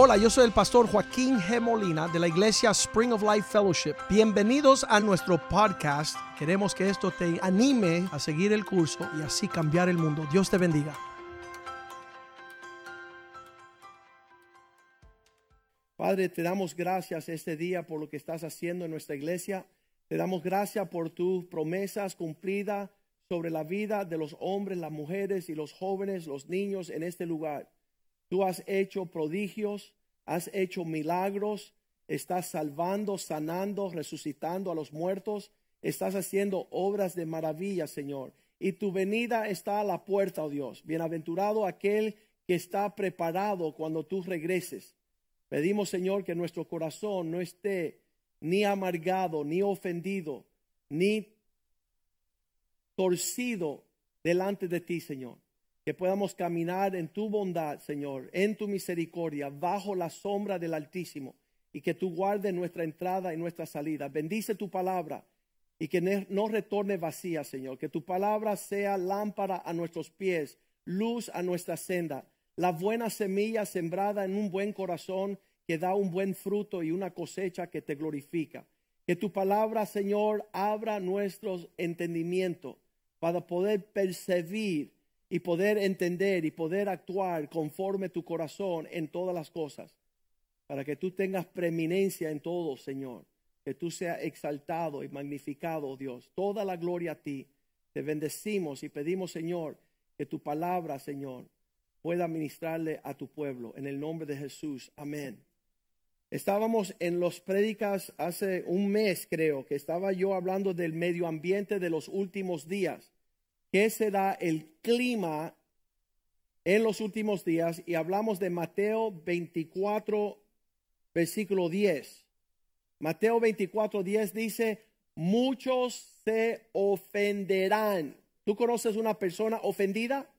Hola, yo soy el pastor Joaquín G. Molina de la iglesia Spring of Life Fellowship. Bienvenidos a nuestro podcast. Queremos que esto te anime a seguir el curso y así cambiar el mundo. Dios te bendiga. Padre, te damos gracias este día por lo que estás haciendo en nuestra iglesia. Te damos gracias por tus promesas cumplidas sobre la vida de los hombres, las mujeres y los jóvenes, los niños en este lugar. Tú has hecho prodigios, has hecho milagros, estás salvando, sanando, resucitando a los muertos, estás haciendo obras de maravilla, Señor. Y tu venida está a la puerta, oh Dios. Bienaventurado aquel que está preparado cuando tú regreses. Pedimos, Señor, que nuestro corazón no esté ni amargado, ni ofendido, ni torcido delante de ti, Señor. Que podamos caminar en tu bondad, Señor, en tu misericordia, bajo la sombra del Altísimo, y que tú guardes nuestra entrada y nuestra salida. Bendice tu palabra y que no retorne vacía, Señor. Que tu palabra sea lámpara a nuestros pies, luz a nuestra senda la buena semilla sembrada en un buen corazón que da un buen fruto y una cosecha que te glorifica. Que tu palabra, Señor, abra nuestros entendimientos para poder percibir y poder entender y poder actuar conforme tu corazón en todas las cosas. Para que tú tengas preeminencia en todo, Señor. Que tú seas exaltado y magnificado, Dios. Toda la gloria a ti. Te bendecimos y pedimos, Señor, que tu palabra, Señor, pueda ministrarle a tu pueblo. En el nombre de Jesús. Amén. Estábamos en los prédicas hace un mes, creo, que estaba yo hablando del medio ambiente de los últimos días. ¿Qué será el clima en los últimos días? Y hablamos de Mateo 24, versículo 10. Mateo 24, 10 dice, muchos se ofenderán. ¿Tú conoces una persona ofendida?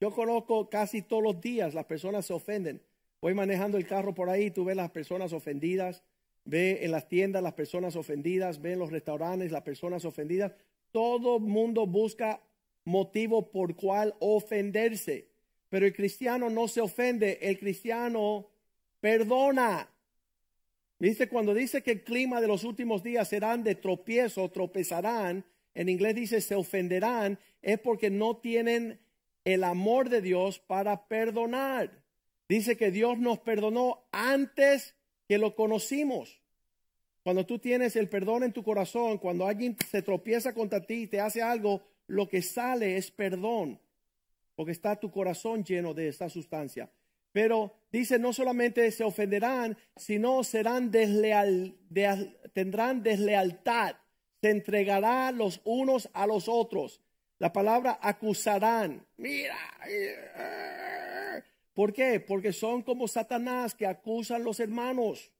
Yo conozco casi todos los días las personas se ofenden. Voy manejando el carro por ahí, tú ves las personas ofendidas, ve en las tiendas las personas ofendidas, ve en los restaurantes las personas ofendidas. Todo mundo busca motivo por cual ofenderse. Pero el cristiano no se ofende, el cristiano perdona. ¿Viste? Cuando dice que el clima de los últimos días serán de tropiezo, tropezarán, en inglés dice se ofenderán, es porque no tienen el amor de Dios para perdonar. Dice que Dios nos perdonó antes que lo conocimos. Cuando tú tienes el perdón en tu corazón, cuando alguien se tropieza contra ti y te hace algo, lo que sale es perdón, porque está tu corazón lleno de esta sustancia. Pero dice, no solamente se ofenderán, sino serán desleal, tendrán deslealtad, se entregarán los unos a los otros la palabra acusarán. Mira. ¿Por qué? Porque son como Satanás que acusan los hermanos.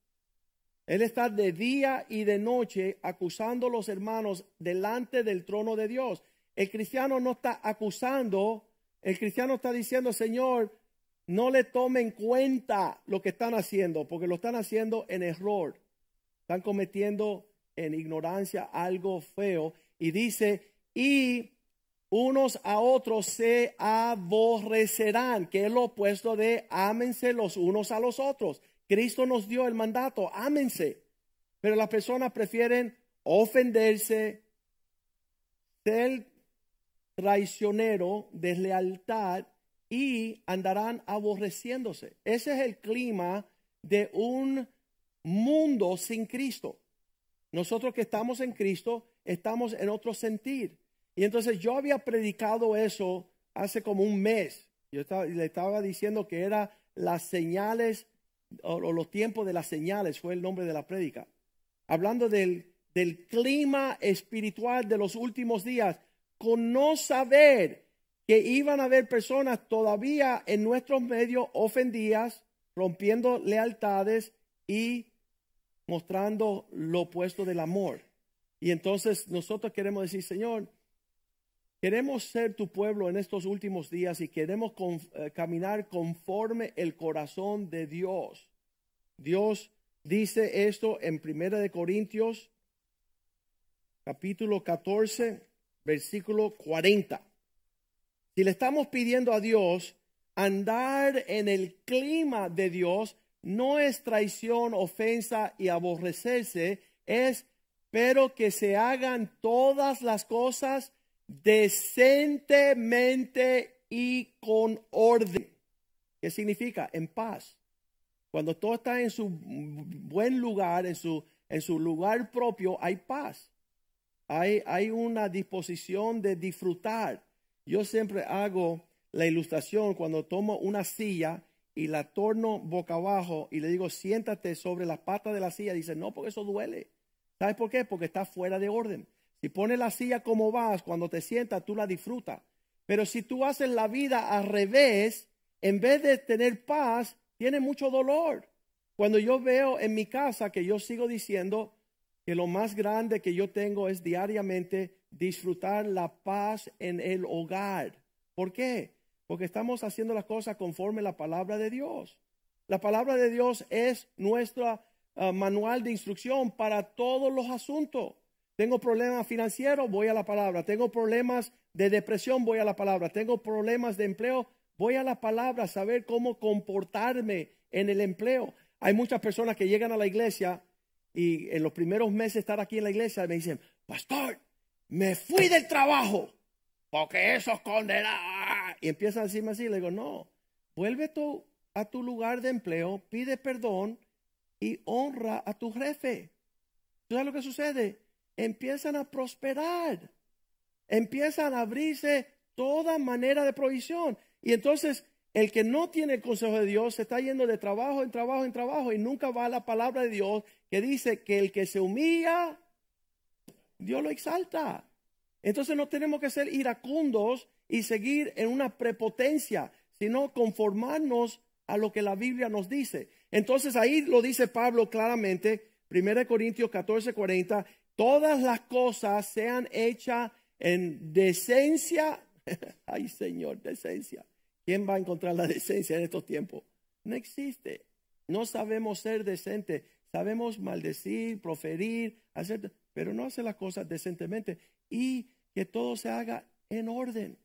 Él está de día y de noche acusando a los hermanos delante del trono de Dios. El cristiano no está acusando, el cristiano está diciendo, Señor, no le tomen cuenta lo que están haciendo, porque lo están haciendo en error. Están cometiendo en ignorancia algo feo. Y dice, y unos a otros se aborrecerán, que es lo opuesto de ámense los unos a los otros. Cristo nos dio el mandato, ámense. Pero las personas prefieren ofenderse, ser traicionero, deslealtad y andarán aborreciéndose. Ese es el clima de un mundo sin Cristo. Nosotros que estamos en Cristo estamos en otro sentir. Y entonces yo había predicado eso hace como un mes. Yo le estaba diciendo que era las señales o, los tiempos de las señales, fue el nombre de la prédica. Hablando del, del clima espiritual de los últimos días, con no saber que iban a haber personas todavía en nuestros medios ofendidas, rompiendo lealtades y mostrando lo opuesto del amor. Y entonces nosotros queremos decir, Señor, Queremos ser tu pueblo en estos últimos días y queremos eh, caminar conforme el corazón de Dios. Dios dice esto en Primera de Corintios capítulo 14, versículo 40. Si le estamos pidiendo a Dios andar en el clima de Dios no es traición, ofensa y aborrecerse, es pero que se hagan todas las cosas decentemente y con orden. ¿Qué significa? En paz. Cuando todo está en su buen lugar, en su, en su lugar propio, hay paz. Hay, hay una disposición de disfrutar. Yo siempre hago la ilustración cuando tomo una silla y la torno boca abajo y le digo, siéntate sobre la pata de la silla. Dice, no, porque eso duele. ¿Sabes por qué? Porque está fuera de orden. Si pones la silla como vas, cuando te sientas, tú la disfrutas. Pero si tú haces la vida al revés, en vez de tener paz, tiene mucho dolor. Cuando yo veo en mi casa que yo sigo diciendo que lo más grande que yo tengo es diariamente disfrutar la paz en el hogar. ¿Por qué? Porque estamos haciendo las cosas conforme la palabra de Dios. La palabra de Dios es nuestro ah, manual de instrucción para todos los asuntos. Tengo problemas financieros, voy a la palabra. Tengo problemas de depresión, voy a la palabra. Tengo problemas de empleo, voy a la palabra, saber cómo comportarme en el empleo. Hay muchas personas que llegan a la iglesia y en los primeros meses de estar aquí en la iglesia me dicen, pastor, me fui del trabajo porque eso es. Y empiezan a decirme así, le digo, no, vuelve tú a tu lugar de empleo, pide perdón y honra a tu jefe. ¿Sabes lo que sucede? Empiezan a prosperar, empiezan a abrirse toda manera de provisión. Y entonces el que no tiene el consejo de Dios se está yendo de trabajo en trabajo en trabajo y nunca va a la palabra de Dios que dice que el que se humilla, Dios lo exalta. Entonces no tenemos que ser iracundos y seguir en una prepotencia, sino conformarnos a lo que la Biblia nos dice. Entonces ahí lo dice Pablo claramente, 1 Corintios 14, 40, todas las cosas sean hechas en decencia. Ay, Señor, decencia. ¿Quién va a encontrar la decencia en estos tiempos? No existe. No sabemos ser decentes. Sabemos maldecir, proferir, hacer, pero no hacer las cosas decentemente. Y que todo se haga en orden.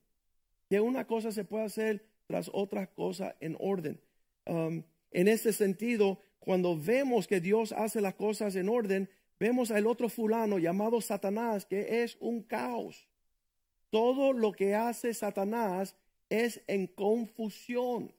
Que una cosa se pueda hacer tras otra cosa en orden. Um, en este sentido, cuando vemos que Dios hace las cosas en orden, vemos al otro fulano llamado Satanás, que es un caos. Todo lo que hace Satanás es en confusión,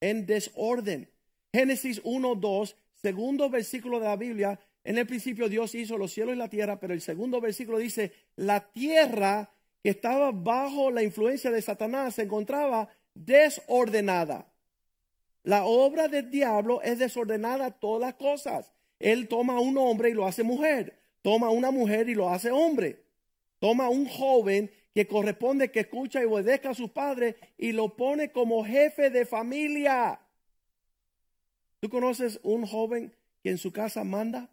en desorden. Génesis 1, 2, segundo versículo de la Biblia. En el principio Dios hizo los cielos y la tierra, pero el segundo versículo dice, la tierra que estaba bajo la influencia de Satanás se encontraba desordenada. La obra del diablo es desordenada todas las cosas. Él toma a un hombre y lo hace mujer. Toma a una mujer y lo hace hombre. Toma a un joven que corresponde que escucha y obedezca a su padre y lo pone como jefe de familia. ¿Tú conoces un joven que en su casa manda?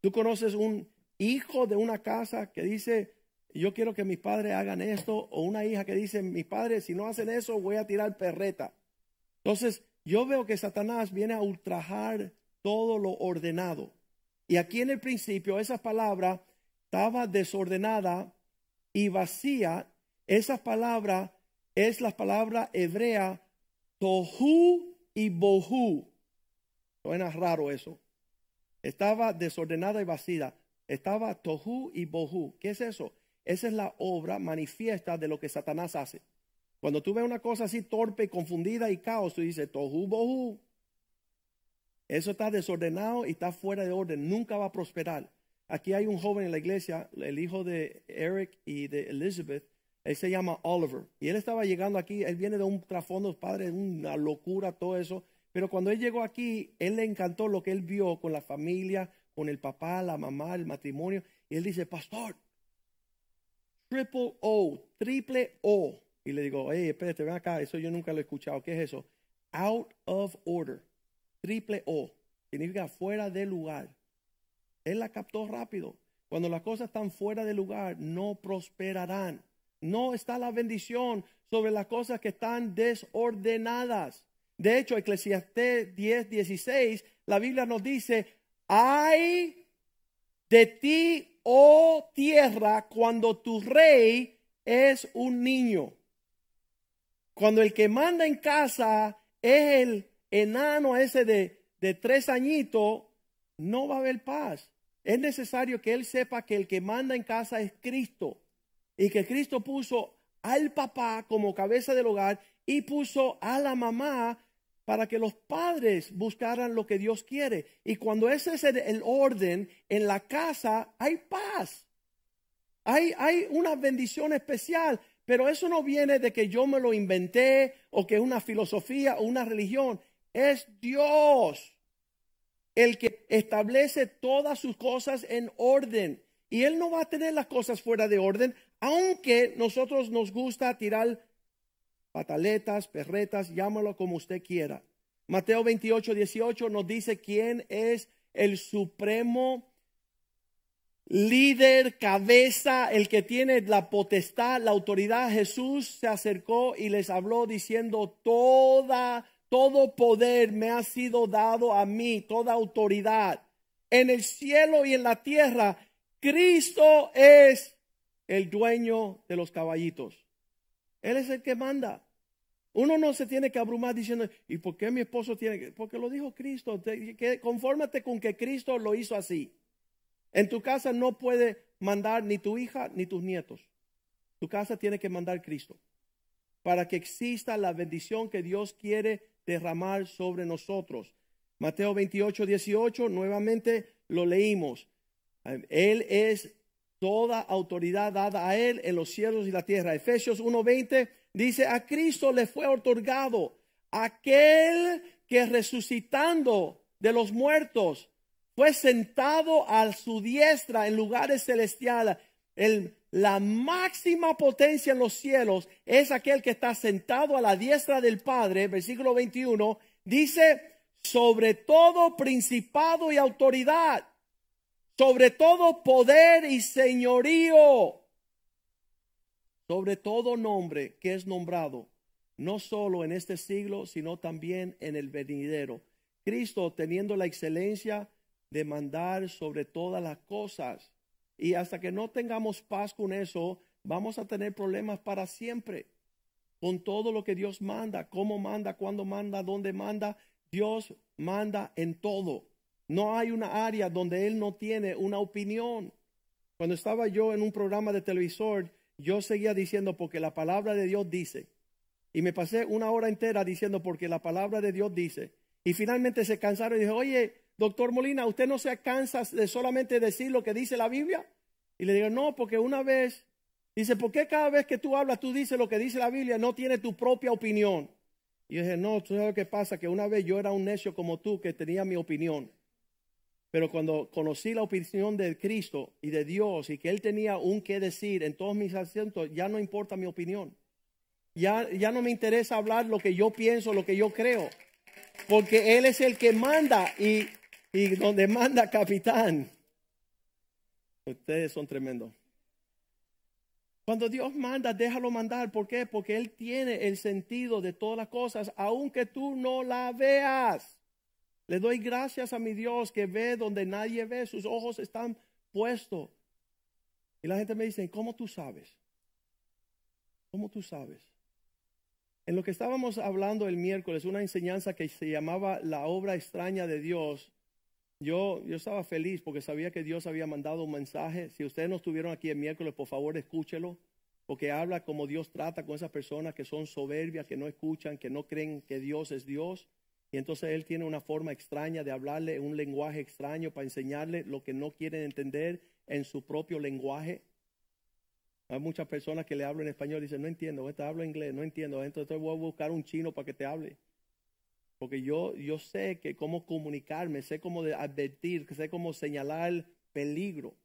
¿Tú conoces un hijo de una casa que dice, yo quiero que mis padres hagan esto? O una hija que dice, mis padres, si no hacen eso, voy a tirar perreta. Entonces, yo veo que Satanás viene a ultrajar todo lo ordenado. Y aquí en el principio esa palabra estaba desordenada y vacía. Esa palabra es la palabra hebrea tohu y bohu. Suena raro eso. Estaba desordenada y vacía. Estaba tohu y bohu. ¿Qué es eso? Esa es la obra manifiesta de lo que Satanás hace. Cuando tú ves una cosa así torpe, confundida y caos, tú dices tohu bohu. Eso está desordenado y está fuera de orden. Nunca va a prosperar. Aquí hay un joven en la iglesia, el hijo de Eric y de Elizabeth. Él se llama Oliver. Y él estaba llegando aquí. Él viene de un trasfondo, padre, una locura, todo eso. Pero cuando él llegó aquí, él le encantó lo que él vio con la familia, con el papá, la mamá, el matrimonio. Y él dice, pastor, triple O, triple O. Y le digo, hey, espérate, ven acá, eso yo nunca lo he escuchado. ¿Qué es eso? Out of order. Triple O significa fuera de lugar. Él la captó rápido. Cuando las cosas están fuera de lugar, no prosperarán. No está la bendición sobre las cosas que están desordenadas. De hecho, Eclesiastés 10, 16, la Biblia nos dice, hay de ti, oh tierra, cuando tu rey es un niño. Cuando el que manda en casa es el enano ese de, de tres añitos, no va a haber paz. Es necesario que él sepa que el que manda en casa es Cristo y que Cristo puso al papá como cabeza del hogar y puso a la mamá para que los padres buscaran lo que Dios quiere. Y cuando ese es el, orden en la casa, hay paz. Hay, hay una bendición especial, pero eso no viene de que yo me lo inventé o que es una filosofía o una religión. Es Dios el que establece todas sus cosas en orden. Y Él no va a tener las cosas fuera de orden, aunque nosotros nos gusta tirar pataletas, perretas, llámalo como usted quiera. Mateo 28, 18 nos dice quién es el supremo líder, cabeza, el que tiene la potestad, la autoridad. Jesús se acercó y les habló diciendo, toda, todo poder me ha sido dado a mí, toda autoridad en el cielo y en la tierra. Cristo es el dueño de los caballitos. Él es el que manda. Uno no se tiene que abrumar diciendo, ¿y por qué mi esposo tiene que? Porque lo dijo Cristo. Que, confórmate con que Cristo lo hizo así. En tu casa no puede mandar ni tu hija ni tus nietos. Tu casa tiene que mandar Cristo. Para que exista la bendición que Dios quiere derramar sobre nosotros. Mateo 28, 18, nuevamente lo leímos. Él es toda autoridad dada a Él en los cielos y la tierra. Efesios 1:20 dice, a Cristo le fue otorgado aquel que resucitando de los muertos fue sentado a su diestra en lugares celestiales. El, la máxima potencia en los cielos es aquel que está sentado a la diestra del Padre, versículo 21, dice, sobre todo principado y autoridad sobre todo poder y señorío, sobre todo nombre que es nombrado, no solo en este siglo, sino también en el venidero. Cristo teniendo la excelencia de mandar sobre todas las cosas. Y hasta que no tengamos paz con eso, vamos a tener problemas para siempre. Con todo lo que Dios manda, cómo manda, cuándo manda, dónde manda, Dios manda en todo. No hay una área donde él no tiene una opinión. Cuando estaba yo en un programa de televisor, yo seguía diciendo porque la palabra de Dios dice. Y me pasé una hora entera diciendo porque la palabra de Dios dice. Y finalmente se cansaron y dije, oye, doctor Molina, ¿usted no se cansa de solamente decir lo que dice la Biblia? Y le digo, no, porque una vez, dice, ¿por qué cada vez que tú hablas, tú dices lo que dice la Biblia, no tiene tu propia opinión? Y yo dije, no, tú sabes que pasa, que una vez yo era un necio como tú que tenía mi opinión. Pero cuando conocí la opinión de Cristo y de Dios y que Él tenía un qué decir en todos mis asientos, ya no importa mi opinión. Ya, ya no me interesa hablar lo que yo pienso, lo que yo creo. Porque Él es el que manda y, y donde manda capitán. Ustedes son tremendos. Cuando Dios manda, déjalo mandar. ¿Por qué? Porque Él tiene el sentido de todas las cosas, aunque tú no la veas. Le doy gracias a mi Dios que ve donde nadie ve, sus ojos están puestos. Y la gente me dice, ¿cómo tú sabes? ¿Cómo tú sabes? En lo que estábamos hablando el miércoles, una enseñanza que se llamaba la obra extraña de Dios, yo, yo estaba feliz porque sabía que Dios había mandado un mensaje. Si ustedes no estuvieron aquí el miércoles, por favor escúchelo, porque habla como Dios trata con esas personas que son soberbias, que no escuchan, que no creen que Dios es Dios. Y entonces él tiene una forma extraña de hablarle, un lenguaje extraño para enseñarle lo que no quieren entender en su propio lenguaje. Hay muchas personas que le hablan en español y dicen, no entiendo, esta hablo inglés, no entiendo, entonces voy a buscar un chino para que te hable. Porque yo, yo sé que cómo comunicarme, sé cómo advertir, sé cómo señalar peligro.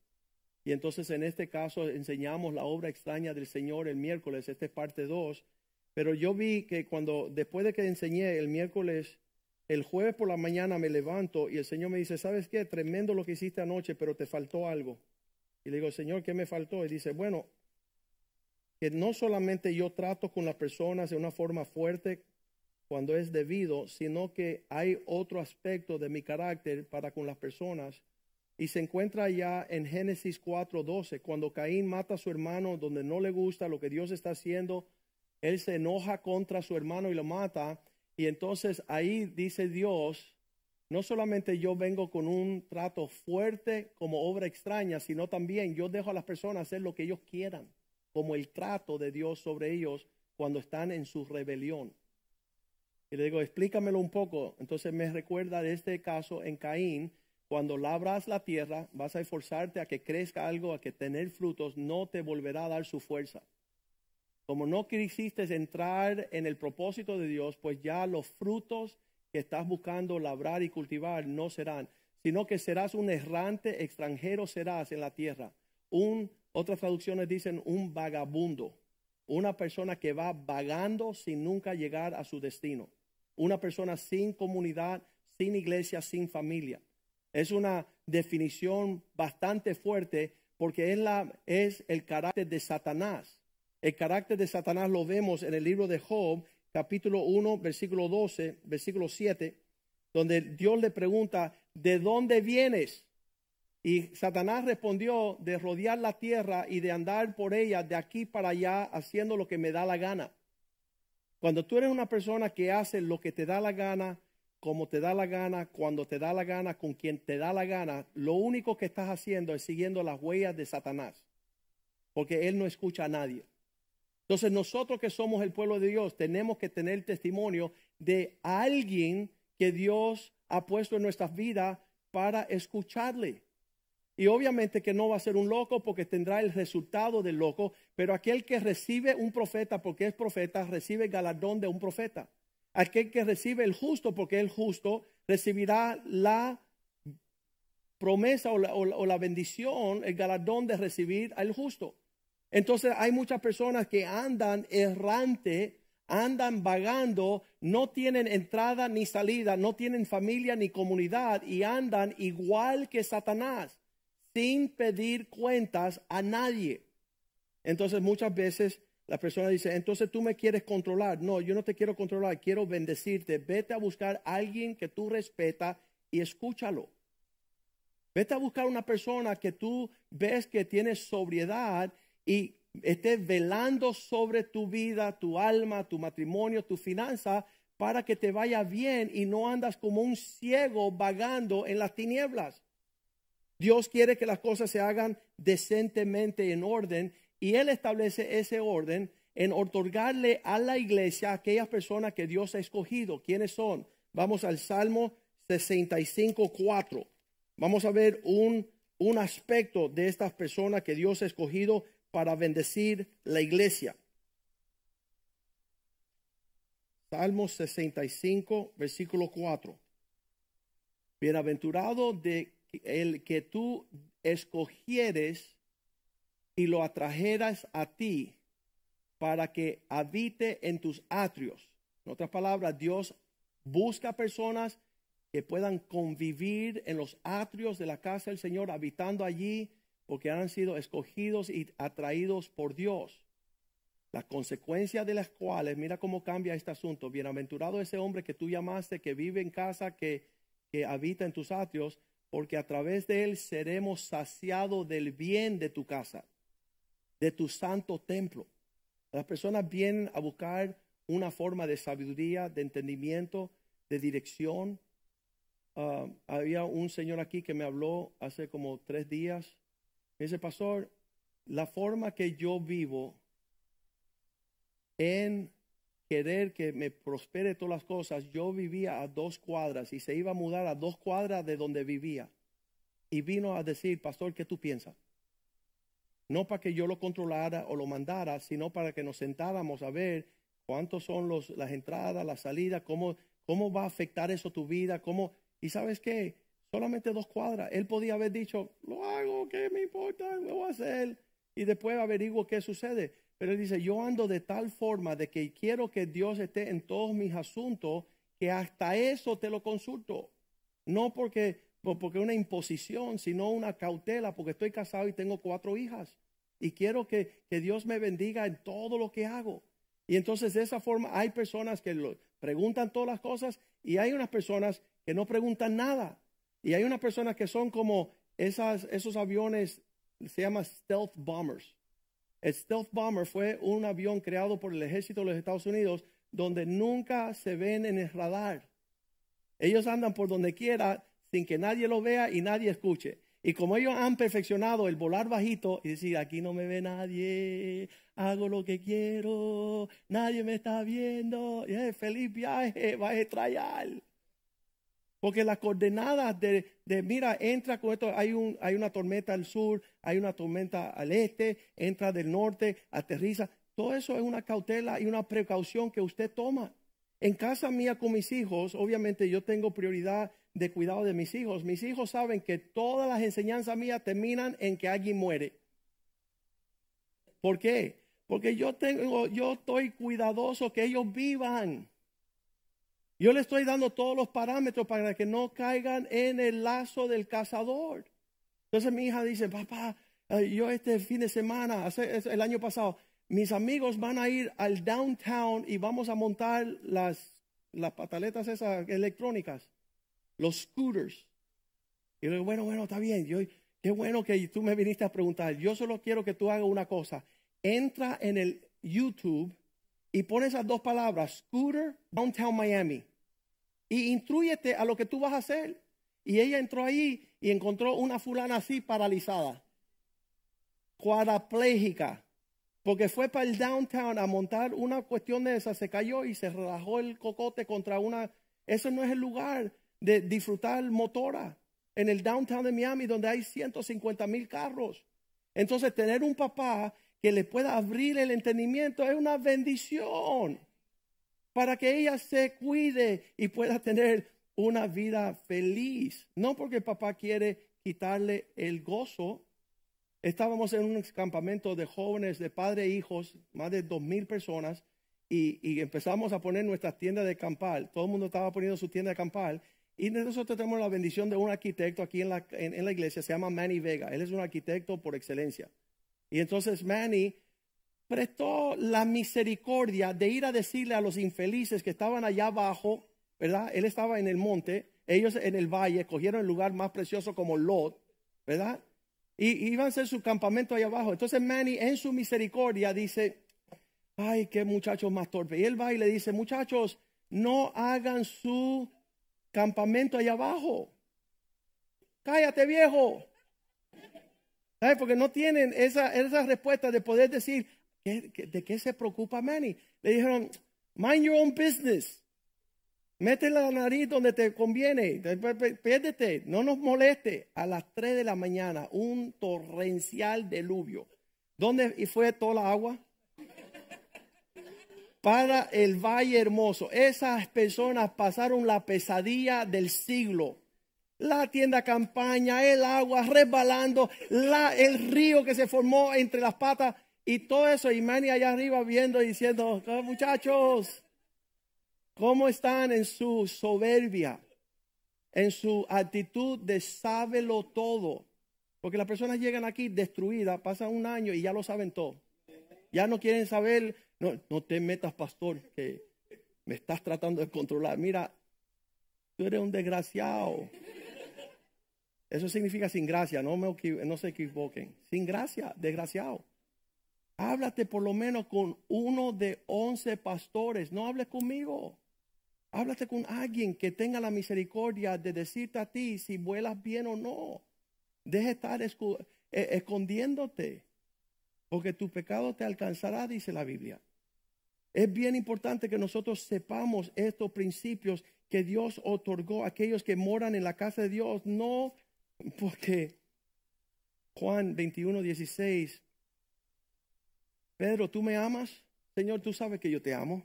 Y entonces en este caso enseñamos la obra extraña del Señor el miércoles, esta es parte 2. Pero yo vi que cuando, después de que enseñé el miércoles el jueves por la mañana me levanto y el Señor me dice, ¿sabes qué? Tremendo lo que hiciste anoche, pero te faltó algo. Y le digo, Señor, ¿qué me faltó? Y dice, bueno, que no solamente yo trato con las personas de una forma fuerte cuando es debido, sino que hay otro aspecto de mi carácter para con las personas. Y se encuentra ya en Génesis 4:12, cuando Caín mata a su hermano donde no le gusta lo que Dios está haciendo él se enoja contra su hermano y lo mata. Y entonces ahí dice Dios, no solamente yo vengo con un trato fuerte como obra extraña, sino también yo dejo a las personas hacer lo que ellos quieran, como el trato de Dios sobre ellos cuando están en su rebelión. Y le digo, explícamelo un poco. Entonces me recuerda de este caso en Caín, cuando labras la tierra, vas a esforzarte a que crezca algo, a que tener frutos, no te volverá a dar su fuerza. Como no quisiste entrar en el propósito de Dios, pues ya los frutos que estás buscando labrar y cultivar no serán, sino que serás un errante extranjero serás en la tierra. Un, otras traducciones dicen un vagabundo, una persona que va vagando sin nunca llegar a su destino, una persona sin comunidad, sin iglesia, sin familia. Es una definición bastante fuerte porque es, la, es el carácter de Satanás. El carácter de Satanás lo vemos en el libro de Job, capítulo 1, versículo 12, versículo 7, donde Dios le pregunta, ¿de dónde vienes? Y Satanás respondió de rodear la tierra y de andar por ella de aquí para allá haciendo lo que me da la gana. Cuando tú eres una persona que hace lo que te da la gana, como te da la gana, cuando te da la gana, con quien te da la gana, lo único que estás haciendo es siguiendo las huellas de Satanás, porque él no escucha a nadie. Entonces nosotros que somos el pueblo de Dios tenemos que tener testimonio de alguien que Dios ha puesto en nuestras vidas para escucharle. Y obviamente que no va a ser un loco porque tendrá el resultado del loco, pero aquel que recibe un profeta porque es profeta, recibe el galardón de un profeta. Aquel que recibe el justo porque es justo, recibirá la promesa o la, bendición, el galardón de recibir al justo. Entonces hay muchas personas que andan errante, andan vagando, no tienen entrada ni salida, no tienen familia ni comunidad y andan igual que Satanás, sin pedir cuentas a nadie. Entonces muchas veces la persona dice, entonces tú me quieres controlar. No, yo no te quiero controlar, quiero bendecirte. Vete a buscar a alguien que tú respeta y escúchalo. Vete a buscar una persona que tú ves que tiene sobriedad y esté velando sobre tu vida, tu alma, tu matrimonio, tu finanza, para que te vaya bien y no andas como un ciego vagando en las tinieblas. Dios quiere que las cosas se hagan decentemente en orden y Él establece ese orden en otorgarle a la iglesia aquellas personas que Dios ha escogido. ¿Quiénes son? Vamos al Salmo 65, 4. Vamos a ver un, un aspecto de estas personas que Dios ha escogido para bendecir la iglesia. Salmo 65, versículo 4. Bienaventurado de el que tú escogieres y lo atrajeras a ti para que habite en tus atrios. En otras palabras, Dios busca personas que puedan convivir en los atrios de la casa del Señor, habitando allí, porque han sido escogidos y atraídos por Dios. La consecuencia de las cuales, mira cómo cambia este asunto. Bienaventurado ese hombre que tú llamaste, que vive en casa, que, que habita en tus atrios, porque a través de él seremos saciados del bien de tu casa de tu santo templo. Las personas vienen a buscar una forma de sabiduría, de entendimiento, de dirección. Ah, había un señor aquí que me habló hace como tres días. Me dice, pastor, la forma que yo vivo en querer que me prospere todas las cosas, yo vivía a dos cuadras y se iba a mudar a dos cuadras de donde vivía. Y vino a decir, pastor, ¿qué tú piensas? no para que yo lo controlara o lo mandara, sino para que nos sentáramos a ver cuántos son las entradas, las salidas, cómo, cómo va a afectar eso tu vida, cómo, y sabes qué, solamente dos cuadras. Él podía haber dicho, lo hago, ¿qué me importa? Lo voy a hacer. Y después averiguo qué sucede. Pero él dice, yo ando de tal forma de que quiero que Dios esté en todos mis asuntos, que hasta eso te lo consulto. No porque porque una imposición, sino una cautela, porque estoy casado y tengo cuatro hijas. Y quiero que, Dios me bendiga en todo lo que hago. Y entonces de esa forma hay personas que lo, preguntan todas las cosas y hay unas personas que no preguntan nada. Y hay unas personas que son como esas, esos aviones, se llama stealth bombers. El stealth bomber fue un avión creado por el ejército de los Estados Unidos donde nunca se ven en el radar. Ellos andan por donde quiera sin que nadie lo vea y nadie escuche. Y como ellos han perfeccionado el volar bajito y decir, aquí no me ve nadie, hago lo que quiero, nadie me está viendo, eh, feliz viaje, va a extrañar. Porque las coordenadas de, mira, entra con esto, hay, un, hay una tormenta al sur, hay una tormenta al este, entra del norte, aterriza. Todo eso es una cautela y una precaución que usted toma. En casa mía con mis hijos, obviamente yo tengo prioridad de cuidado de mis hijos. Mis hijos saben que todas las enseñanzas mías terminan en que alguien muere. ¿Por qué? Porque yo tengo, yo estoy cuidadoso que ellos vivan. Yo le estoy dando todos los parámetros para que no caigan en el lazo del cazador. Entonces mi hija dice, papá, eh, yo este fin de semana, el año pasado, mis amigos van a ir al downtown y vamos a montar las, pataletas esas electrónicas, los scooters. Y le digo, bueno, bueno, está bien. Yo, qué bueno que tú me viniste a preguntar. Yo solo quiero que tú hagas una cosa. Entra en el YouTube y pon esas dos palabras, scooter, downtown Miami. Y instruyete a lo que tú vas a hacer. Y ella entró ahí y encontró una fulana así paralizada, cuadraplégica porque fue para el downtown a montar una cuestión de esa, se cayó y se relajó el cocote contra una... Ese no es el lugar de disfrutar motora en el downtown de Miami donde hay 150 mil carros. Entonces tener un papá que le pueda abrir el entendimiento es una bendición para que ella se cuide y pueda tener una vida feliz. No porque papá quiere quitarle el gozo, Estábamos en un campamento de jóvenes, de padres e hijos, más de dos mil personas, y, empezamos a poner nuestras tiendas de campal. Todo el mundo estaba poniendo su tienda de campal. Y nosotros tenemos la bendición de un arquitecto aquí en la, en, la iglesia, se llama Manny Vega. Él es un arquitecto por excelencia. Y entonces Manny prestó la misericordia de ir a decirle a los infelices que estaban allá abajo, ¿verdad? Él estaba en el monte, ellos en el valle, cogieron el lugar más precioso como Lot, ¿verdad? Y iban a hacer su campamento ahí abajo. Entonces Manny en su misericordia dice, ay, qué muchachos más torpes. Y él va y le dice, muchachos, no hagan su campamento allá abajo. Cállate viejo. ¿Sabes? Porque no tienen esa, esa respuesta de poder decir, ¿de qué se preocupa Manny? Le dijeron, mind your own business. Mete la nariz donde te conviene, piérdete, no nos moleste. A las 3 de la mañana, un torrencial diluvio. ¿Dónde fue toda la agua? Para el Valle Hermoso. Esas personas pasaron la pesadilla del siglo. La tienda campaña, el agua resbalando, la, el río que se formó entre las patas y todo eso. Y Manny allá arriba viendo y diciendo, muchachos, ¿Cómo están en su soberbia? En su actitud de sábelo todo. Porque las personas llegan aquí destruidas, pasan un año y ya lo saben todo. Ya no quieren saber, no, no te metas, pastor, que me estás tratando de controlar. Mira, tú eres un desgraciado. Eso significa sin gracia, no, me, no se equivoquen. Sin gracia, desgraciado. Háblate por lo menos con uno de once pastores, no hables conmigo. Háblate con alguien que tenga la misericordia de decirte a ti si vuelas bien o no. Deje estar eh, escondiéndote, porque tu pecado te alcanzará, dice la Biblia. Es bien importante que nosotros sepamos estos principios que Dios otorgó a aquellos que moran en la casa de Dios, no porque Juan 21, 16, Pedro, ¿tú me amas? Señor, tú sabes que yo te amo.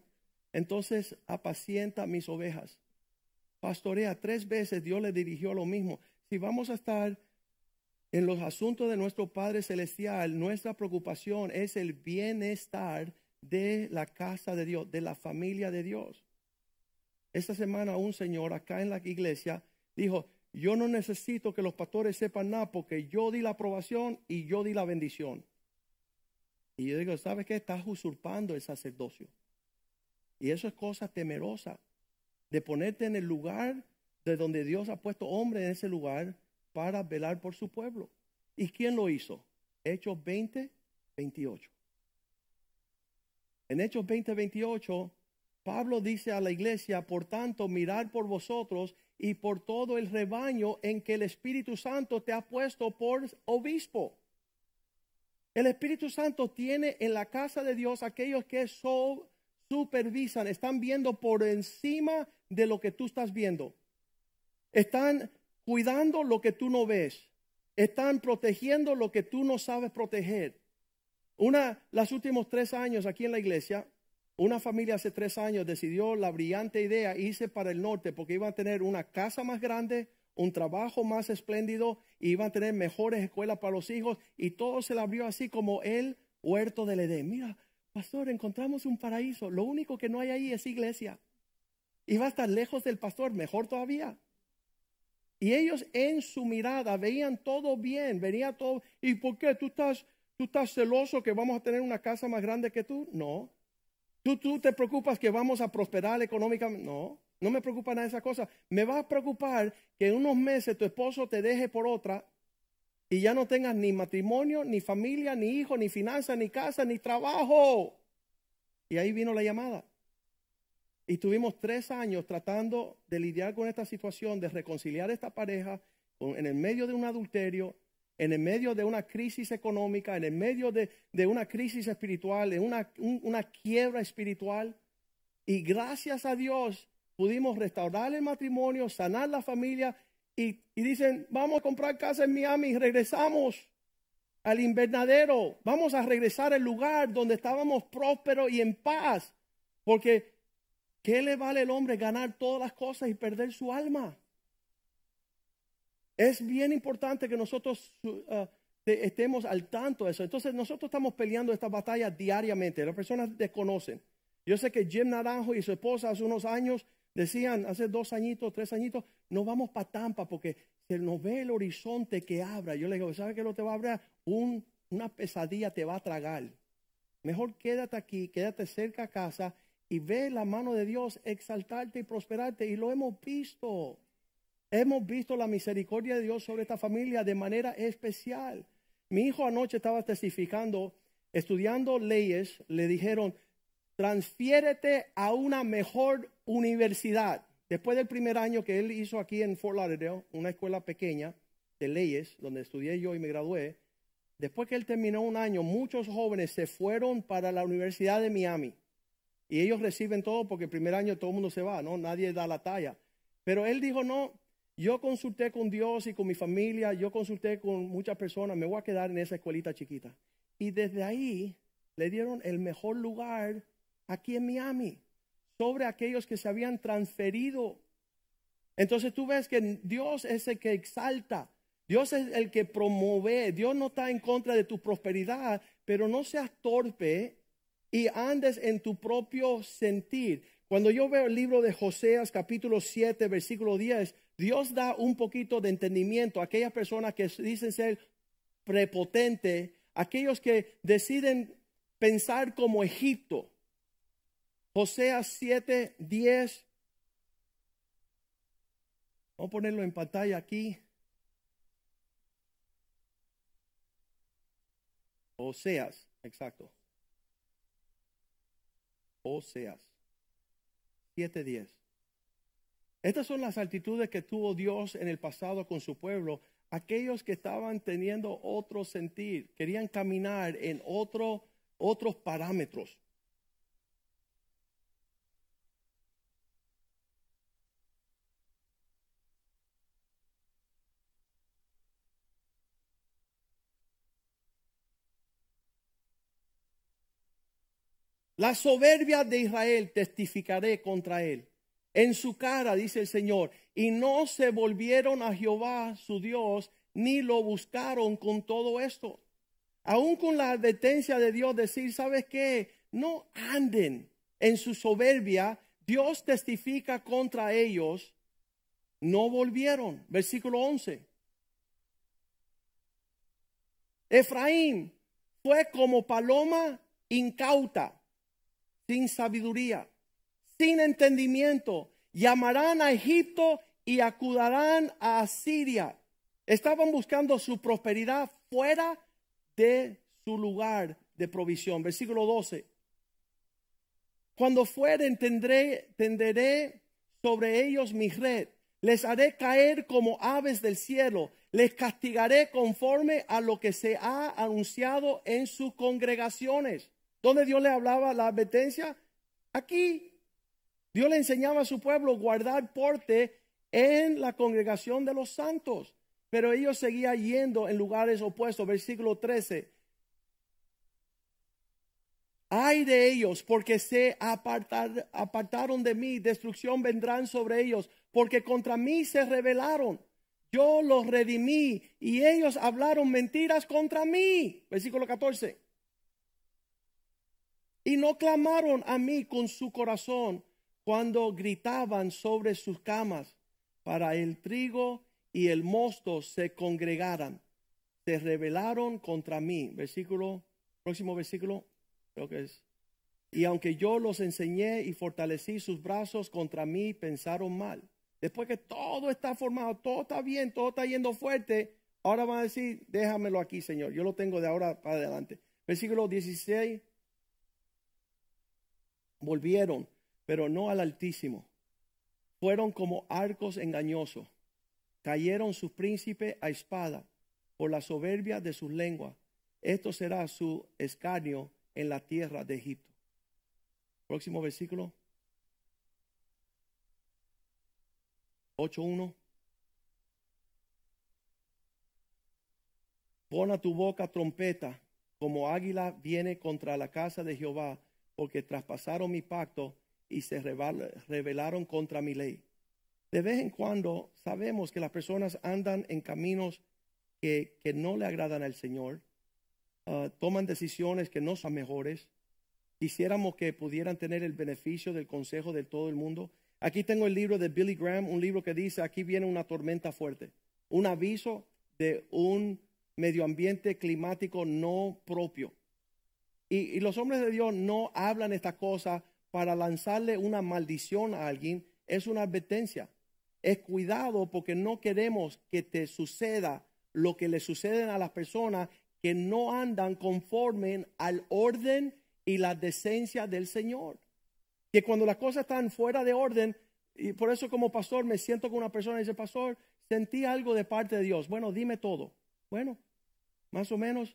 Entonces apacienta mis ovejas. Pastorea tres veces, Dios le dirigió lo mismo. Si vamos a estar en los asuntos de nuestro Padre Celestial, nuestra preocupación es el bienestar de la casa de Dios, de la familia de Dios. Esta semana un señor acá en la iglesia dijo, yo no necesito que los pastores sepan nada porque yo di la aprobación y yo di la bendición. Y yo digo, ¿sabes qué? Estás usurpando el sacerdocio. Y eso es cosa temerosa, de ponerte en el lugar de donde Dios ha puesto hombre en ese lugar para velar por su pueblo. ¿Y quién lo hizo? Hechos 20, 28. En Hechos 20, 28, Pablo dice a la iglesia, por tanto, mirar por vosotros y por todo el rebaño en que el Espíritu Santo te ha puesto por obispo. El Espíritu Santo tiene en la casa de Dios aquellos que supervisan, están viendo por encima de lo que tú estás viendo. Están cuidando lo que tú no ves. Están protegiendo lo que tú no sabes proteger. Una, los últimos tres años aquí en la iglesia, una familia hace tres años decidió la brillante idea irse para el norte porque iban a tener una casa más grande, un trabajo más espléndido, y iban a tener mejores escuelas para los hijos y todo se le abrió así como el huerto del Edén. Mira, pastor, encontramos un paraíso. Lo único que no hay ahí es iglesia. Y va a estar lejos del pastor, mejor todavía. Y ellos en su mirada veían todo bien, venía todo. ¿Y por qué? ¿Tú estás, tú estás celoso que vamos a tener una casa más grande que tú? No. ¿Tú, tú te preocupas que vamos a prosperar económicamente? No. No me preocupa nada de esa cosa. Me va a preocupar que en unos meses tu esposo te deje por otra y ya no tengas ni matrimonio, ni familia, ni hijo, ni finanzas, ni casa, ni trabajo. Y ahí vino la llamada. Y tuvimos tres años tratando de lidiar con esta situación, de reconciliar esta pareja en el medio de un adulterio, en el medio de una crisis económica, en el medio de, una crisis espiritual, de una, una quiebra espiritual. Y gracias a Dios pudimos restaurar el matrimonio, sanar la familia y, y, dicen, vamos a comprar casa en Miami, regresamos al invernadero, vamos a regresar al lugar donde estábamos prósperos y en paz, porque ¿Qué le vale al hombre ganar todas las cosas y perder su alma? Es bien importante que nosotros uh, estemos al tanto de eso. Entonces nosotros estamos peleando esta batalla diariamente. Las personas desconocen. Yo sé que Jim Naranjo y su esposa hace unos años decían, hace dos añitos, tres añitos, nos vamos para Tampa porque se nos ve el horizonte que abra. Yo le digo, ¿sabe qué lo te va a abrir? una pesadilla te va a tragar. Mejor quédate aquí, quédate cerca a casa y ve la mano de Dios exaltarte y prosperarte. Y lo hemos visto. Hemos visto la misericordia de Dios sobre esta familia de manera especial. Mi hijo anoche estaba testificando, estudiando leyes, le dijeron, transfiérete a una mejor universidad. Después del primer año que él hizo aquí en Fort Lauderdale, una escuela pequeña de leyes, donde estudié yo y me gradué, después que él terminó un año, muchos jóvenes se fueron para la Universidad de Miami. Y ellos reciben todo porque el primer año todo el mundo se va, ¿no? Nadie da la talla. Pero él dijo, no, yo consulté con Dios y con mi familia, yo consulté con muchas personas, me voy a quedar en esa escuelita chiquita. Y desde ahí le dieron el mejor lugar aquí en Miami sobre aquellos que se habían transferido. Entonces tú ves que Dios es el que exalta, Dios es el que promueve, Dios no está en contra de tu prosperidad, pero no seas torpe y andes en tu propio sentir. Cuando yo veo el libro de Joseas capítulo 7 versículo 10, Dios da un poquito de entendimiento a aquellas personas que dicen ser prepotente, aquellos que deciden pensar como Egipto. Joseas 7, 10. Vamos a ponerlo en pantalla aquí. Oseas, exacto. Oseas 7:10. Estas son las actitudes que tuvo Dios en el pasado con su pueblo. Aquellos que estaban teniendo otro sentir, querían caminar en otro, otros parámetros. La soberbia de Israel testificaré contra él. En su cara, dice el Señor, y no se volvieron a Jehová su Dios, ni lo buscaron con todo esto. Aún con la advertencia de Dios, decir, ¿sabes qué? No anden en su soberbia. Dios testifica contra ellos. No volvieron. Versículo 11. Efraín fue como paloma incauta sin sabiduría, sin entendimiento. Llamarán a Egipto y acudirán a Asiria. Estaban buscando su prosperidad fuera de su lugar de provisión. Versículo 12. Cuando fueren, tendré, tenderé sobre ellos mi red. Les haré caer como aves del cielo. Les castigaré conforme a lo que se ha anunciado en sus congregaciones. ¿Dónde Dios le hablaba la advertencia? Aquí. Dios le enseñaba a su pueblo guardar porte en la congregación de los santos. Pero ellos seguían yendo en lugares opuestos. Versículo 13. Ay de ellos, porque se apartaron de mí, destrucción vendrán sobre ellos, porque contra mí se rebelaron. Yo los redimí y ellos hablaron mentiras contra mí. Versículo 14. Y no clamaron a mí con su corazón cuando gritaban sobre sus camas para el trigo y el mosto se congregaran. Se rebelaron contra mí. Versículo, próximo versículo creo que es. Y aunque yo los enseñé y fortalecí sus brazos contra mí, pensaron mal. Después que todo está formado, todo está bien, todo está yendo fuerte, ahora van a decir, déjamelo aquí, Señor. Yo lo tengo de ahora para adelante. Versículo 16. Volvieron, pero no al Altísimo. Fueron como arcos engañosos. Cayeron sus príncipes a espada por la soberbia de sus lenguas. Esto será su escarnio en la tierra de Egipto. Próximo versículo. 8.1. Pon a tu boca trompeta, como águila viene contra la casa de Jehová, porque traspasaron mi pacto y se rebelaron contra mi ley. De vez en cuando sabemos que las personas andan en caminos que, que no le agradan al Señor Ah, toman decisiones que no son mejores. Quisiéramos que pudieran tener el beneficio del consejo de todo el mundo. Aquí tengo el libro de Billy Graham, un libro que dice, aquí viene una tormenta fuerte, un aviso de un medio ambiente climático no propio. Y, y los hombres de Dios no hablan esta cosa para lanzarle una maldición a alguien, es una advertencia. Es cuidado porque no queremos que te suceda lo que le sucede a las personas que no andan conforme al orden y la decencia del Señor. Que cuando las cosas están fuera de orden, y por eso como pastor me siento con una persona y dice, pastor, sentí algo de parte de Dios. Bueno, dime todo. Bueno, más o menos.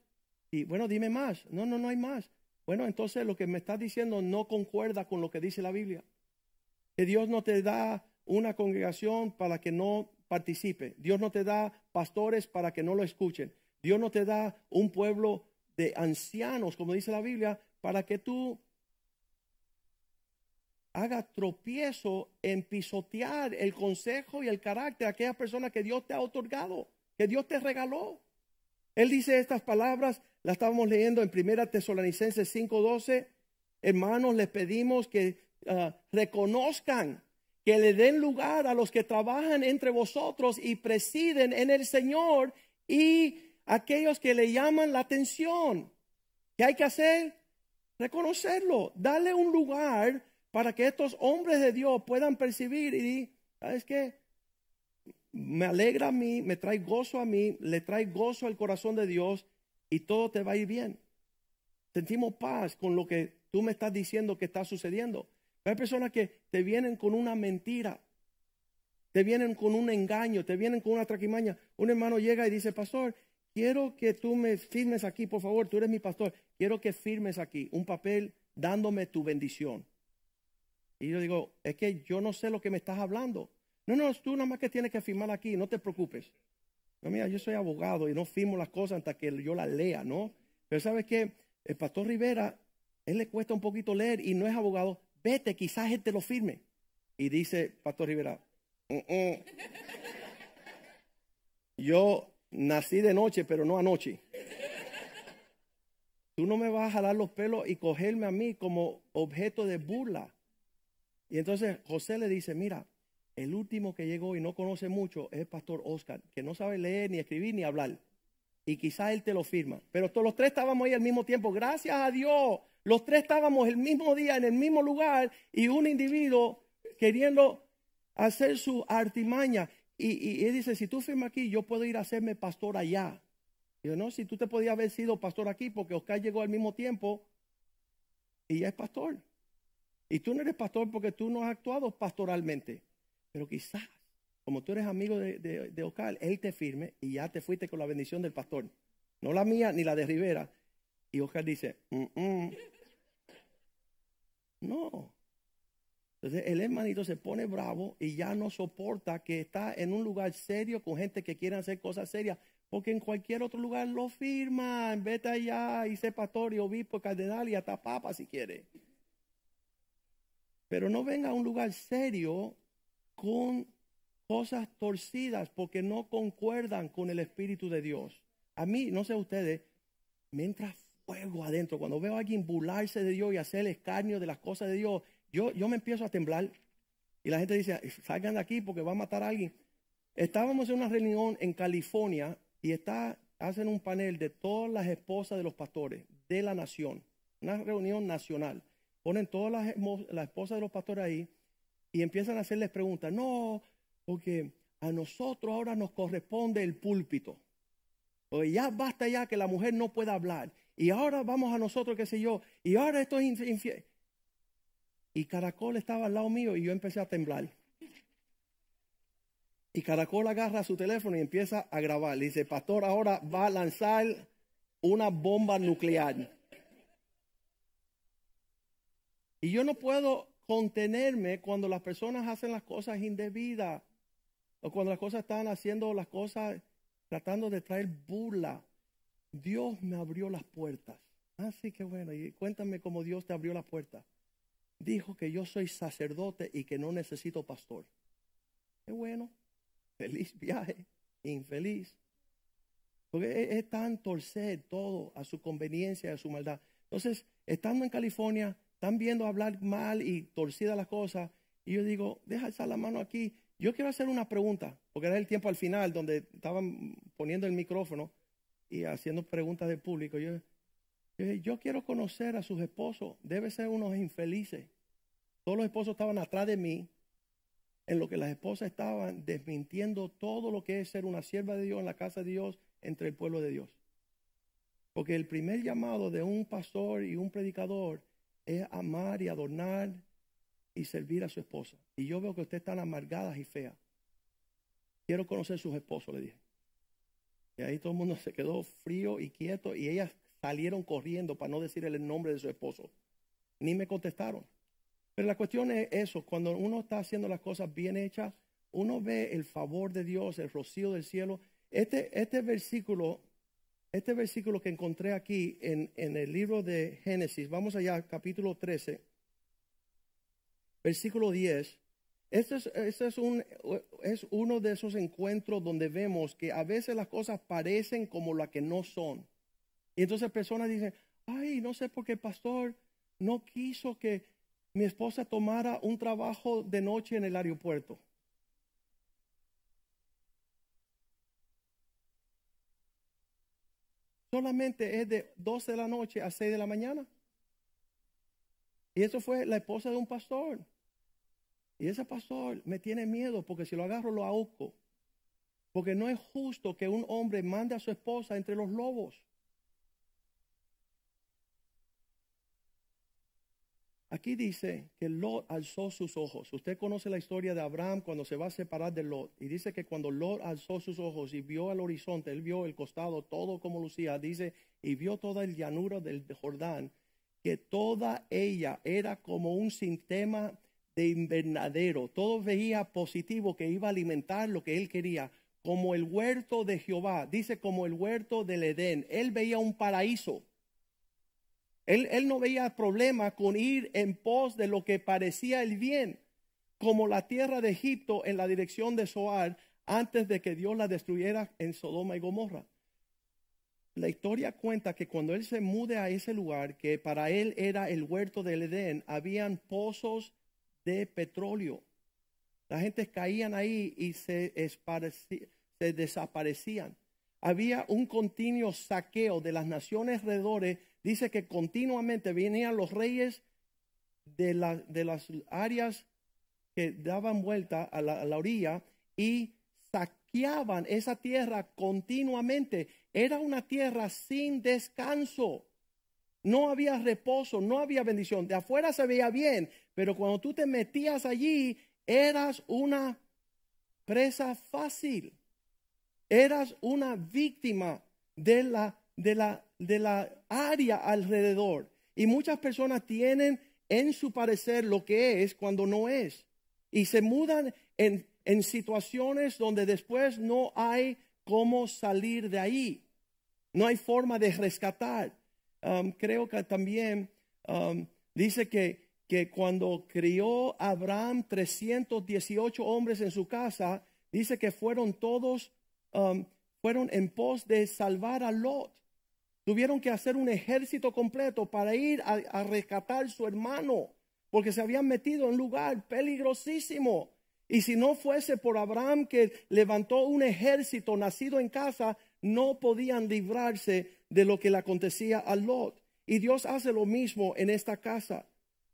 Y bueno, dime más. No, no, no hay más. Bueno, entonces lo que me estás diciendo no concuerda con lo que dice la Biblia. Que Dios no te da una congregación para que no participe. Dios no te da pastores para que no lo escuchen. Dios no te da un pueblo de ancianos, como dice la Biblia, para que tú hagas tropiezo en pisotear el consejo y el carácter de aquellas personas que Dios te ha otorgado, que Dios te regaló. Él dice estas palabras, las estábamos leyendo en Primera Tesalonicenses 5:12. Hermanos, les pedimos que ah, reconozcan, que le den lugar a los que trabajan entre vosotros y presiden en el Señor y aquellos que le llaman la atención. ¿Qué hay que hacer? Reconocerlo, darle un lugar para que estos hombres de Dios puedan percibir y, ¿sabes qué? Me alegra a mí, me trae gozo a mí, le trae gozo al corazón de Dios y todo te va a ir bien. Sentimos paz con lo que tú me estás diciendo que está sucediendo. hay personas que te vienen con una mentira, te vienen con un engaño, te vienen con una traquimaña. Un hermano llega y dice, pastor, quiero que tú me firmes aquí, por favor, tú eres mi pastor, quiero que firmes aquí un papel dándome tu bendición. Y yo digo, es que yo no sé lo que me estás hablando. No, no, tú nada más que tienes que firmar aquí, no te preocupes. No, mira, yo soy abogado y no firmo las cosas hasta que yo las lea, ¿no? Pero sabes que el pastor Rivera, él le cuesta un poquito leer y no es abogado, vete, quizás él te lo firme. Y dice Pastor Rivera, yo nací de noche, pero no anoche. Tú no me vas a jalar los pelos y cogerme a mí como objeto de burla. Y entonces José le dice, mira, el último que llegó y no conoce mucho es el pastor Oscar, que no sabe leer, ni escribir, ni hablar. Y quizá él te lo firma. Pero todos los tres estábamos ahí al mismo tiempo. Gracias a Dios. Los tres estábamos el mismo día en el mismo lugar y un individuo queriendo hacer su artimaña. Y, él dice, si tú firmas aquí, yo puedo ir a hacerme pastor allá. Y yo, no, si tú te podías haber sido pastor aquí, porque Oscar llegó al mismo tiempo y ya es pastor. Y tú no eres pastor porque tú no has actuado pastoralmente. Pero quizás, como tú eres amigo de, de, Ocal, él te firme y ya te fuiste con la bendición del pastor. No la mía ni la de Rivera. Y Ocal dice, "Mm, mm". no. Entonces el hermanito se pone bravo y ya no soporta que está en un lugar serio con gente que quiere hacer cosas serias, porque en cualquier otro lugar lo firman, vete allá y sé pastor y obispo, cardenal y hasta papa si quiere. Pero no venga a un lugar serio con cosas torcidas porque no concuerdan con el Espíritu de Dios. A mí, no sé ustedes, me entra fuego adentro cuando veo a alguien burlarse de Dios y hacer el escarnio de las cosas de Dios. Yo, yo me empiezo a temblar y la gente dice, salgan de aquí porque va a matar a alguien. Estábamos en una reunión en California y está, hacen un panel de todas las esposas de los pastores de la nación, una reunión nacional. Ponen todas las, las esposas de los pastores ahí y empiezan a hacerles preguntas. No, porque a nosotros ahora nos corresponde el púlpito. Ya basta ya que la mujer no pueda hablar. Y ahora vamos a nosotros, qué sé yo. Y ahora esto es infi- infiel. Y Caracol estaba al lado mío y yo empecé a temblar. Y Caracol agarra su teléfono y empieza a grabar. Le dice, pastor, ahora va a lanzar una bomba nuclear. Y yo no puedo contenerme cuando las personas hacen las cosas indebidas o cuando las cosas están haciendo las cosas tratando de traer burla. Dios me abrió las puertas. Así que bueno, y cuéntame cómo Dios te abrió las puertas. Dijo que yo soy sacerdote y que no necesito pastor. Qué bueno. Feliz viaje. Infeliz. Porque es, es tan torcer todo a su conveniencia, a su maldad. Entonces, estando en California, están viendo hablar mal y torcida las cosas. Y yo digo, deja esa la mano aquí. Yo quiero hacer una pregunta, porque era el tiempo al final donde estaban poniendo el micrófono y haciendo preguntas del público. Yo, yo, yo quiero conocer a sus esposos. Debe ser unos infelices. Todos los esposos estaban atrás de mí, en lo que las esposas estaban desmintiendo todo lo que es ser una sierva de Dios en la casa de Dios entre el pueblo de Dios. Porque el primer llamado de un pastor y un predicador es amar y adornar y servir a su esposa. Y yo veo que ustedes están amargadas y feas. Quiero conocer sus esposos, le dije. Y ahí todo el mundo se quedó frío y quieto y ellas salieron corriendo para no decir el nombre de su esposo. Ni me contestaron. Pero la cuestión es eso, cuando uno está haciendo las cosas bien hechas, uno ve el favor de Dios, el rocío del cielo. Este, este versículo, este versículo que encontré aquí en, en el libro de Génesis, vamos allá, capítulo 13, versículo 10. Este es, este es, un, es uno de esos encuentros donde vemos que a veces las cosas parecen como las que no son. Y entonces personas dicen, ay, no sé por qué el pastor no quiso que mi esposa tomara un trabajo de noche en el aeropuerto. Solamente es de 12 de la noche a 6 de la mañana. Y eso fue la esposa de un pastor. Y ese pastor me tiene miedo porque si lo agarro lo ahorco. Porque no es justo que un hombre mande a su esposa entre los lobos. Aquí dice que Lot alzó sus ojos. Usted conoce la historia de Abraham cuando se va a separar de Lot. Y dice que cuando Lot alzó sus ojos y vio al horizonte, él vio el costado todo como lucía. Dice, y vio toda el llanura del Jordán, que toda ella era como un sistema de invernadero. Todo veía positivo que iba a alimentar lo que él quería. Como el huerto de Jehová. Dice como el huerto del Edén. Él veía un paraíso. Él, no veía problema con ir en pos de lo que parecía el bien, como la tierra de Egipto en la dirección de Zoar, antes de que Dios la destruyera en Sodoma y Gomorra. La historia cuenta que cuando él se mude a ese lugar, que para él era el huerto del Edén, habían pozos de petróleo. La gente caían ahí y se, se desaparecían. Había un continuo saqueo de las naciones alrededores dice que continuamente venían los reyes de, de las áreas que daban vuelta a la, orilla y saqueaban esa tierra continuamente. Era una tierra sin descanso. no había reposo, no había bendición. De afuera se veía bien, pero cuando tú te metías allí, eras una presa fácil. Eras una víctima de la, de la, de la área alrededor. Y muchas personas tienen en su parecer lo que es cuando no es. Y se mudan en, en situaciones donde después no hay cómo salir de ahí. No hay forma de rescatar. Um, creo que también um, dice que, que cuando crió Abraham 318 hombres en su casa, dice que fueron todos, um, fueron en pos de salvar a Lot. Tuvieron que hacer un ejército completo para ir a, a rescatar su hermano, porque se habían metido en un lugar peligrosísimo. Y si no fuese por Abraham que levantó un ejército nacido en casa, no podían librarse de lo que le acontecía a Lot. Y Dios hace lo mismo en esta casa.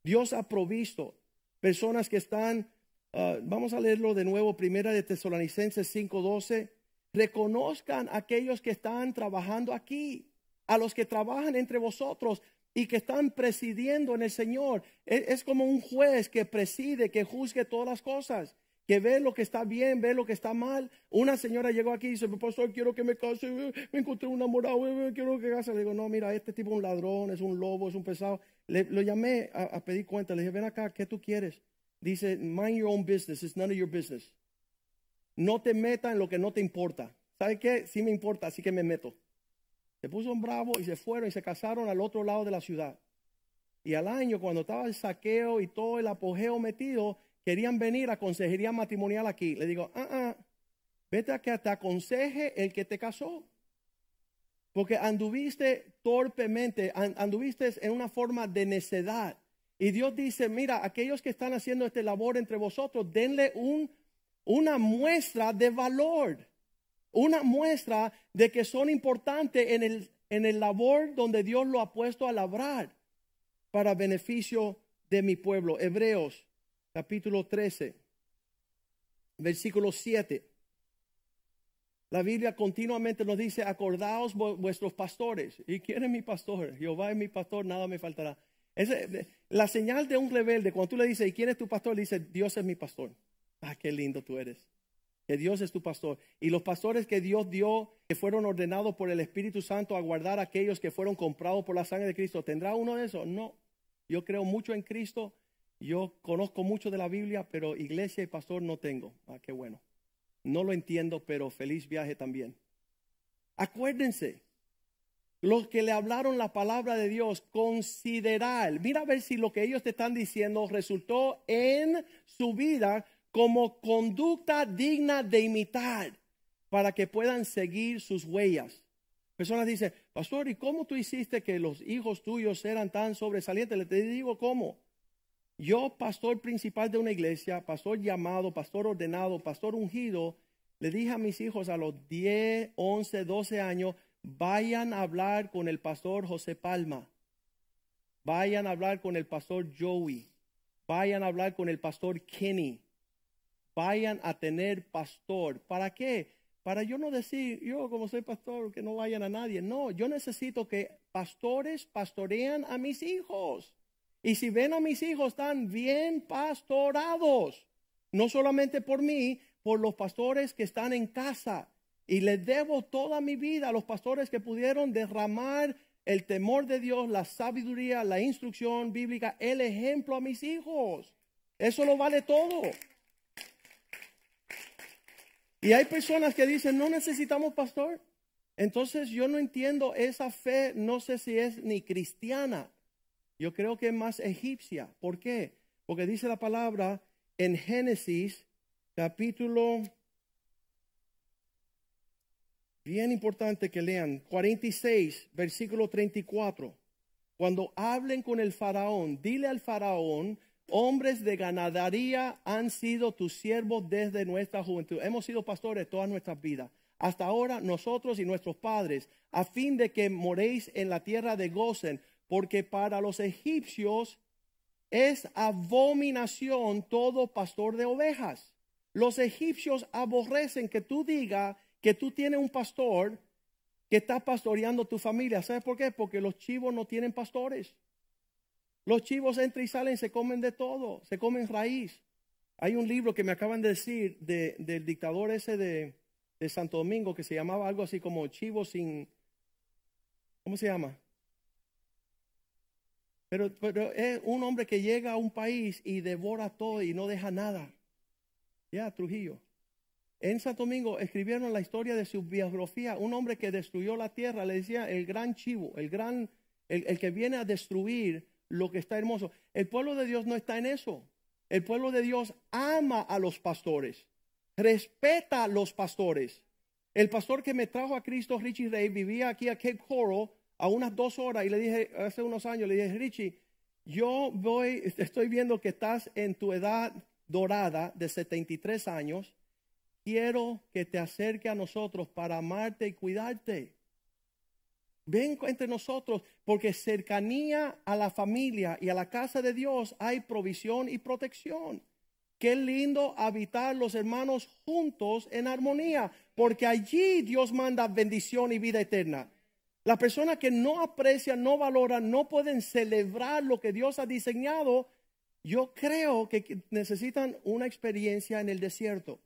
Dios ha provisto personas que están, ah, vamos a leerlo de nuevo, primera de Tesalonicenses 5:12, reconozcan a aquellos que están trabajando aquí a los que trabajan entre vosotros y que están presidiendo en el Señor. Es, es, como un juez que preside, que juzgue todas las cosas, que ve lo que está bien, ve lo que está mal. Una señora llegó aquí y dice, pastor, quiero que me case, me encontré un enamorado, quiero que case. Le digo, no, mira, este tipo es un ladrón, es un lobo, es un pesado. Le, lo llamé a, pedir cuenta, le dije, ven acá, ¿qué tú quieres? Dice, mind your own business, it's none of your business. No te meta en lo que no te importa. ¿Sabe qué? Sí me importa, así que me meto. Se puso un bravo y se fueron y se casaron al otro lado de la ciudad. Y al año, cuando estaba el saqueo y todo el apogeo metido, querían venir a consejería matrimonial aquí. Le digo, ah, ah, vete a que te aconseje el que te casó. Porque anduviste torpemente, anduviste en una forma de necedad. Y Dios dice, mira, aquellos que están haciendo este labor entre vosotros, denle un, una muestra de valor una muestra de que son importantes en el, en el labor donde Dios lo ha puesto a labrar para beneficio de mi pueblo. Hebreos capítulo 13, versículo 7. La Biblia continuamente nos dice, acordaos vuestros pastores. ¿Y quién es mi pastor? Jehová es mi pastor, nada me faltará. la señal de un rebelde, cuando tú le dices, ¿y quién es tu pastor? Le dice, Dios es mi pastor. Ah, qué lindo tú eres que Dios es tu pastor. Y los pastores que Dios dio, que fueron ordenados por el Espíritu Santo a guardar a aquellos que fueron comprados por la sangre de Cristo, ¿tendrá uno de esos? No. Yo creo mucho en Cristo, yo conozco mucho de la Biblia, pero iglesia y pastor no tengo. Ah, qué bueno. No lo entiendo, pero feliz viaje también. Acuérdense, los que le hablaron la palabra de Dios, considerar, mira a ver si lo que ellos te están diciendo resultó en su vida como conducta digna de imitar para que puedan seguir sus huellas. Personas dicen, pastor, ¿y cómo tú hiciste que los hijos tuyos eran tan sobresalientes? Le te digo cómo. Yo, pastor principal de una iglesia, pastor llamado, pastor ordenado, pastor ungido, le dije a mis hijos a los 10, 11, 12 años, vayan a hablar con el pastor José Palma, vayan a hablar con el pastor Joey, vayan a hablar con el pastor Kenny, vayan a tener pastor. ¿Para qué? Para yo no decir, yo como soy pastor, que no vayan a nadie. No, yo necesito que pastores pastorean a mis hijos. Y si ven a mis hijos, están bien pastorados. No solamente por mí, por los pastores que están en casa. Y les debo toda mi vida a los pastores que pudieron derramar el temor de Dios, la sabiduría, la instrucción bíblica, el ejemplo a mis hijos. Eso lo vale todo. Y hay personas que dicen, no necesitamos pastor. Entonces yo no entiendo esa fe, no sé si es ni cristiana. Yo creo que es más egipcia. ¿Por qué? Porque dice la palabra en Génesis capítulo, bien importante que lean, 46, versículo 34. Cuando hablen con el faraón, dile al faraón, Hombres de ganadería han sido tus siervos desde nuestra juventud. Hemos sido pastores todas nuestras vidas. Hasta ahora nosotros y nuestros padres, a fin de que moréis en la tierra de Gozen, porque para los egipcios es abominación todo pastor de ovejas. Los egipcios aborrecen que tú digas que tú tienes un pastor que está pastoreando tu familia. ¿Sabes por qué? Porque los chivos no tienen pastores. Los chivos entran y salen, se comen de todo, se comen raíz. Hay un libro que me acaban de decir de, del dictador ese de, de Santo Domingo que se llamaba algo así como Chivo sin... ¿Cómo se llama? Pero, pero, es un hombre que llega a un país y devora todo y no deja nada. Ya, Trujillo. En Santo Domingo escribieron la historia de su biografía. Un hombre que destruyó la tierra, le decía el gran chivo, el gran, el, el que viene a destruir lo que está hermoso. El pueblo de Dios no está en eso. El pueblo de Dios ama a los pastores, respeta a los pastores. El pastor que me trajo a Cristo, Richie Rey, vivía aquí a Cape Coral a unas dos horas y le dije, hace unos años, le dije, Richie, yo voy, estoy viendo que estás en tu edad dorada de 73 años, quiero que te acerque a nosotros para amarte y cuidarte. Ven entre nosotros, porque cercanía a la familia y a la casa de Dios hay provisión y protección. Qué lindo habitar los hermanos juntos en armonía, porque allí Dios manda bendición y vida eterna. Las personas que no aprecian, no valoran, no pueden celebrar lo que Dios ha diseñado, yo creo que necesitan una experiencia en el desierto.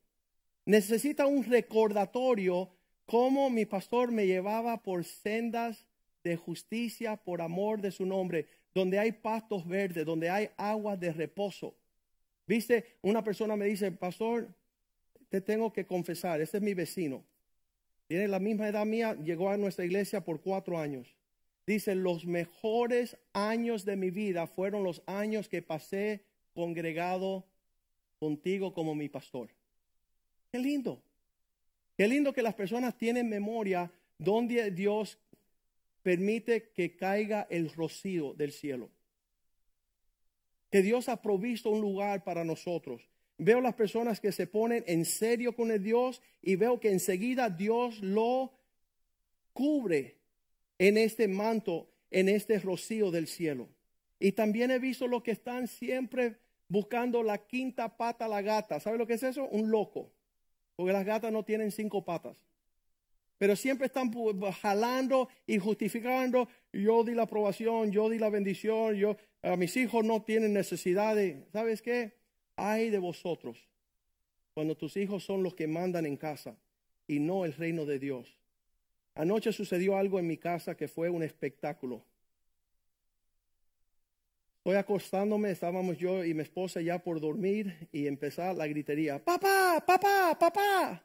Necesita un recordatorio cómo mi pastor me llevaba por sendas de justicia por amor de su nombre, donde hay pastos verdes, donde hay agua de reposo. Viste, una persona me dice, pastor, te tengo que confesar, este es mi vecino. Tiene la misma edad mía, llegó a nuestra iglesia por cuatro años. Dice, los mejores años de mi vida fueron los años que pasé congregado contigo como mi pastor. Qué lindo. Qué lindo que las personas tienen memoria donde Dios permite que caiga el rocío del cielo. Que Dios ha provisto un lugar para nosotros. Veo las personas que se ponen en serio con el Dios y veo que enseguida Dios lo cubre en este manto, en este rocío del cielo. Y también he visto los que están siempre buscando la quinta pata a la gata. ¿Sabe lo que es eso? Un loco. Porque las gatas no tienen cinco patas. Pero siempre están jalando y justificando. Yo di la aprobación, yo di la bendición, yo, a mis hijos no tienen necesidad de, ¿sabes qué? Hay de vosotros cuando tus hijos son los que mandan en casa y no el reino de Dios. Anoche sucedió algo en mi casa que fue un espectáculo. Estoy acostándome, estábamos yo y mi esposa ya por dormir y empezar la gritería, papá, papá, papá.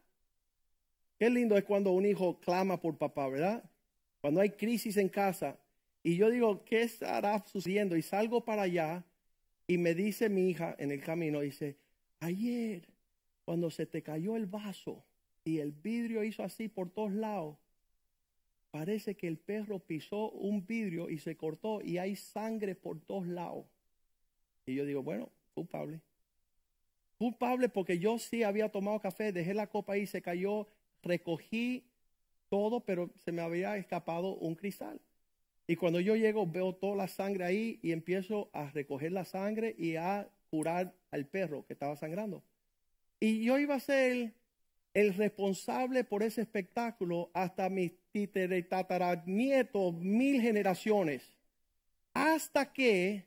Qué lindo es cuando un hijo clama por papá, ¿verdad? Cuando hay crisis en casa. Y yo digo, ¿qué estará sucediendo? Y salgo para allá y me dice mi hija en el camino, dice, ayer cuando se te cayó el vaso y el vidrio hizo así por todos lados, parece que el perro pisó un vidrio y se cortó y hay sangre por todos lados. Y yo digo, bueno, culpable. Culpable porque yo sí había tomado café, dejé la copa ahí, se cayó, recogí todo, pero se me había escapado un cristal. Y cuando yo llego, veo toda la sangre ahí y empiezo a recoger la sangre y a curar al perro que estaba sangrando. Y yo iba a ser el responsable por ese espectáculo hasta mis tataranietos, mil generaciones. Hasta que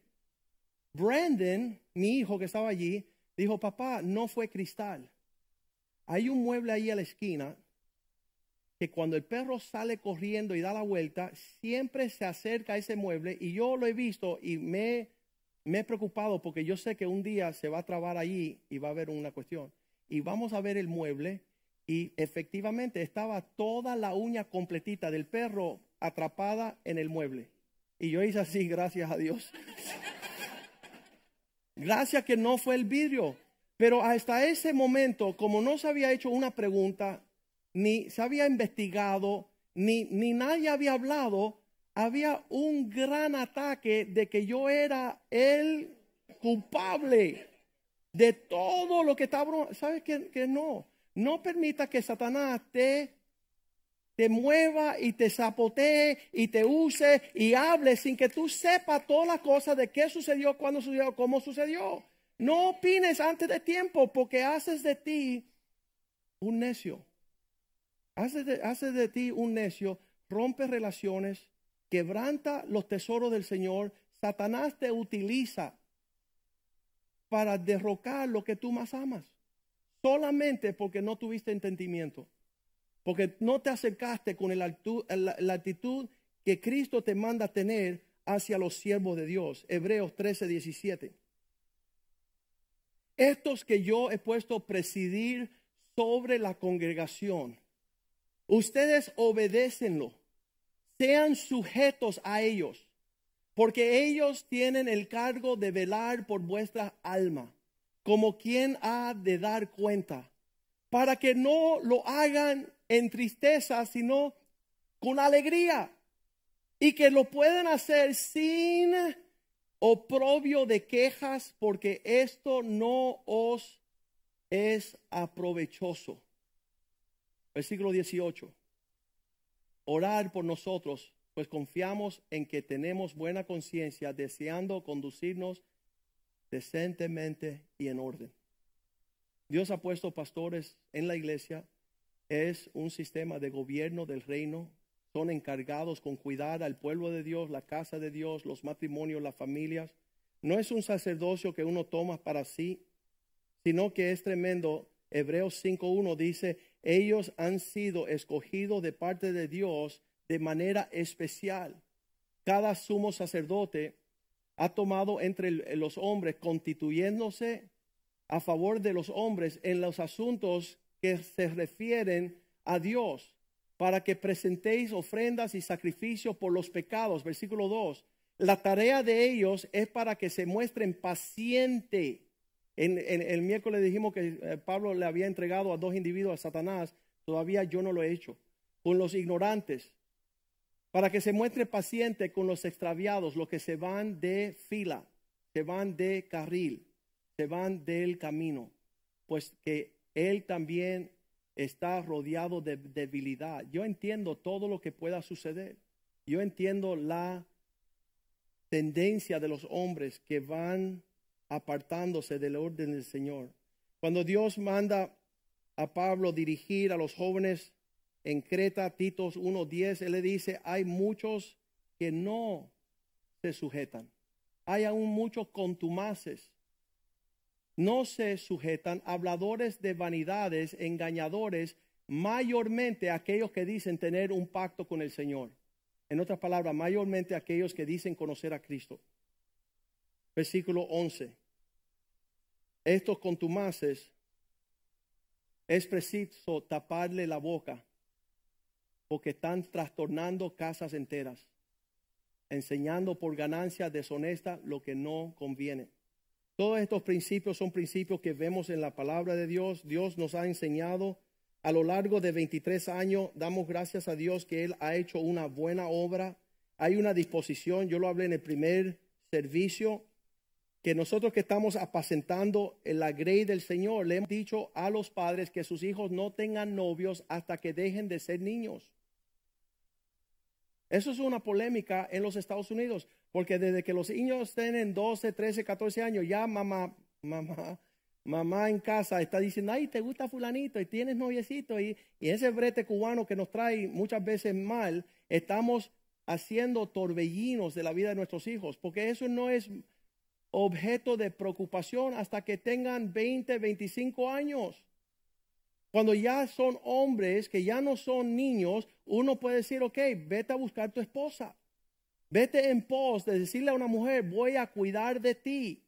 Brandon, mi hijo que estaba allí, dijo, papá, no fue cristal. Hay un mueble ahí a la esquina que cuando el perro sale corriendo y da la vuelta, siempre se acerca a ese mueble y yo lo he visto y me, me he preocupado porque yo sé que un día se va a trabar allí y va a haber una cuestión. Y vamos a ver el mueble y efectivamente estaba toda la uña completita del perro atrapada en el mueble. Y yo hice así, gracias a Dios. gracias que no fue el vidrio. Pero hasta ese momento, como no se había hecho una pregunta, ni se había investigado, ni, ni nadie había hablado, había un gran ataque de que yo era el culpable de todo lo que estaba. ¿Sabes que, que no? No permita que Satanás te, te mueva y te zapotee y te use y hable sin que tú sepas todas las cosas de qué sucedió, cuándo sucedió, cómo sucedió. No opines antes de tiempo porque haces de ti un necio. Hace de, de ti un necio rompe relaciones, quebranta los tesoros del Señor, Satanás te utiliza para derrocar lo que tú más amas, solamente porque no tuviste entendimiento, porque no te acercaste con la, actitud que Cristo te manda tener hacia los siervos de Dios. Hebreos 13, 17. Estos que yo he puesto a presidir sobre la congregación, ustedes obedecenlo, sean sujetos a ellos, porque ellos tienen el cargo de velar por vuestra alma, como quien ha de dar cuenta, para que no lo hagan en tristeza, sino con alegría, y que lo puedan hacer sin oprobio de quejas, porque esto no os es aprovechoso. Versículo 18. Orar por nosotros, pues confiamos en que tenemos buena conciencia, deseando conducirnos decentemente y en orden. Dios ha puesto pastores en la iglesia, es un sistema de gobierno del reino, son encargados con cuidar al pueblo de Dios, la casa de Dios, los matrimonios, las familias. No es un sacerdocio que uno toma para sí, sino que es tremendo. Hebreos 5.1 dice, ellos han sido escogidos de parte de Dios de manera especial. Cada sumo sacerdote ha tomado entre los hombres, constituyéndose a favor de los hombres en los asuntos que se refieren a Dios, para que presentéis ofrendas y sacrificios por los pecados. Versículo 2. La tarea de ellos es para que se muestren pacientes en, el miércoles dijimos que eh, Pablo le había entregado a dos individuos a Satanás. Todavía yo no lo he hecho. Con los ignorantes. Para que se muestre paciente con los extraviados, los que se van de fila, se van de carril, se van del camino. Pues que él también está rodeado de debilidad. Yo entiendo todo lo que pueda suceder. Yo entiendo la tendencia de los hombres que van apartándose del orden del Señor. Cuando Dios manda a Pablo dirigir a los jóvenes en Creta, Titos 1.10, él le dice, hay muchos que no se sujetan. Hay aún muchos contumaces. No se sujetan, habladores de vanidades, engañadores, mayormente aquellos que dicen tener un pacto con el Señor. En otras palabras, mayormente aquellos que dicen conocer a Cristo versículo 11. Estos contumaces es preciso taparle la boca porque están trastornando casas enteras, enseñando por ganancia deshonesta lo que no conviene. Todos estos principios son principios que vemos en la palabra de Dios. Dios nos ha enseñado a lo largo de 23 años. Damos gracias a Dios que Él ha hecho una buena obra. Hay una disposición, yo lo hablé en el primer servicio, que nosotros que estamos apacentando en la grey del Señor, le hemos dicho a los padres que sus hijos no tengan novios hasta que dejen de ser niños. Eso es una polémica en los Estados Unidos, porque desde que los niños tienen 12, 13, 14 años, ya mamá, mamá, mamá en casa está diciendo, ay, te gusta fulanito y tienes noviecito y, y ese brete cubano que nos trae muchas veces mal, estamos haciendo torbellinos de la vida de nuestros hijos, porque eso no es objeto de preocupación hasta que tengan 20, 25 años. Cuando ya son hombres, que ya no son niños, uno puede decir, ok, vete a buscar tu esposa. Vete en pos de decirle a una mujer, voy a cuidar de ti,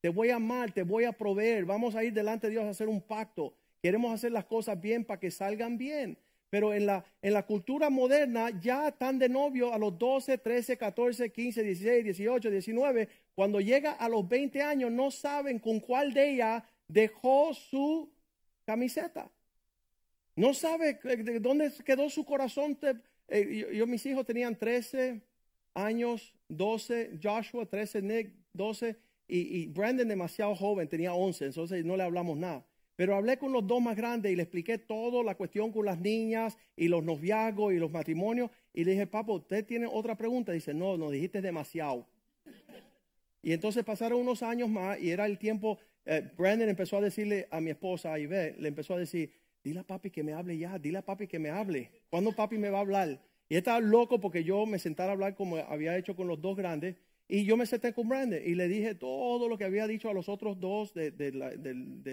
te voy a amar, te voy a proveer, vamos a ir delante de Dios a hacer un pacto. Queremos hacer las cosas bien para que salgan bien. Pero en la, en la cultura moderna ya están de novio a los 12, 13, 14, 15, 16, 18, 19. Cuando llega a los 20 años no saben con cuál de ella dejó su camiseta. No sabe de dónde quedó su corazón. Eh, yo, mis hijos tenían 13 años, 12, Joshua 13, Nick 12 y, y Brandon demasiado joven, tenía 11, entonces no le hablamos nada. Pero hablé con los dos más grandes y le expliqué toda la cuestión con las niñas y los noviazgos y los matrimonios. Y le dije, papá, ¿usted tiene otra pregunta? Dice, no, nos dijiste demasiado. Y entonces pasaron unos años más y era el tiempo, eh, Brandon empezó a decirle a mi esposa, a Ibe, le empezó a decir, dile a papi que me hable ya, dile a papi que me hable. ¿Cuándo papi me va a hablar? Y estaba loco porque yo me sentara a hablar como había hecho con los dos grandes. Y yo me senté con Brandon y le dije todo lo que había dicho a los otros dos, de,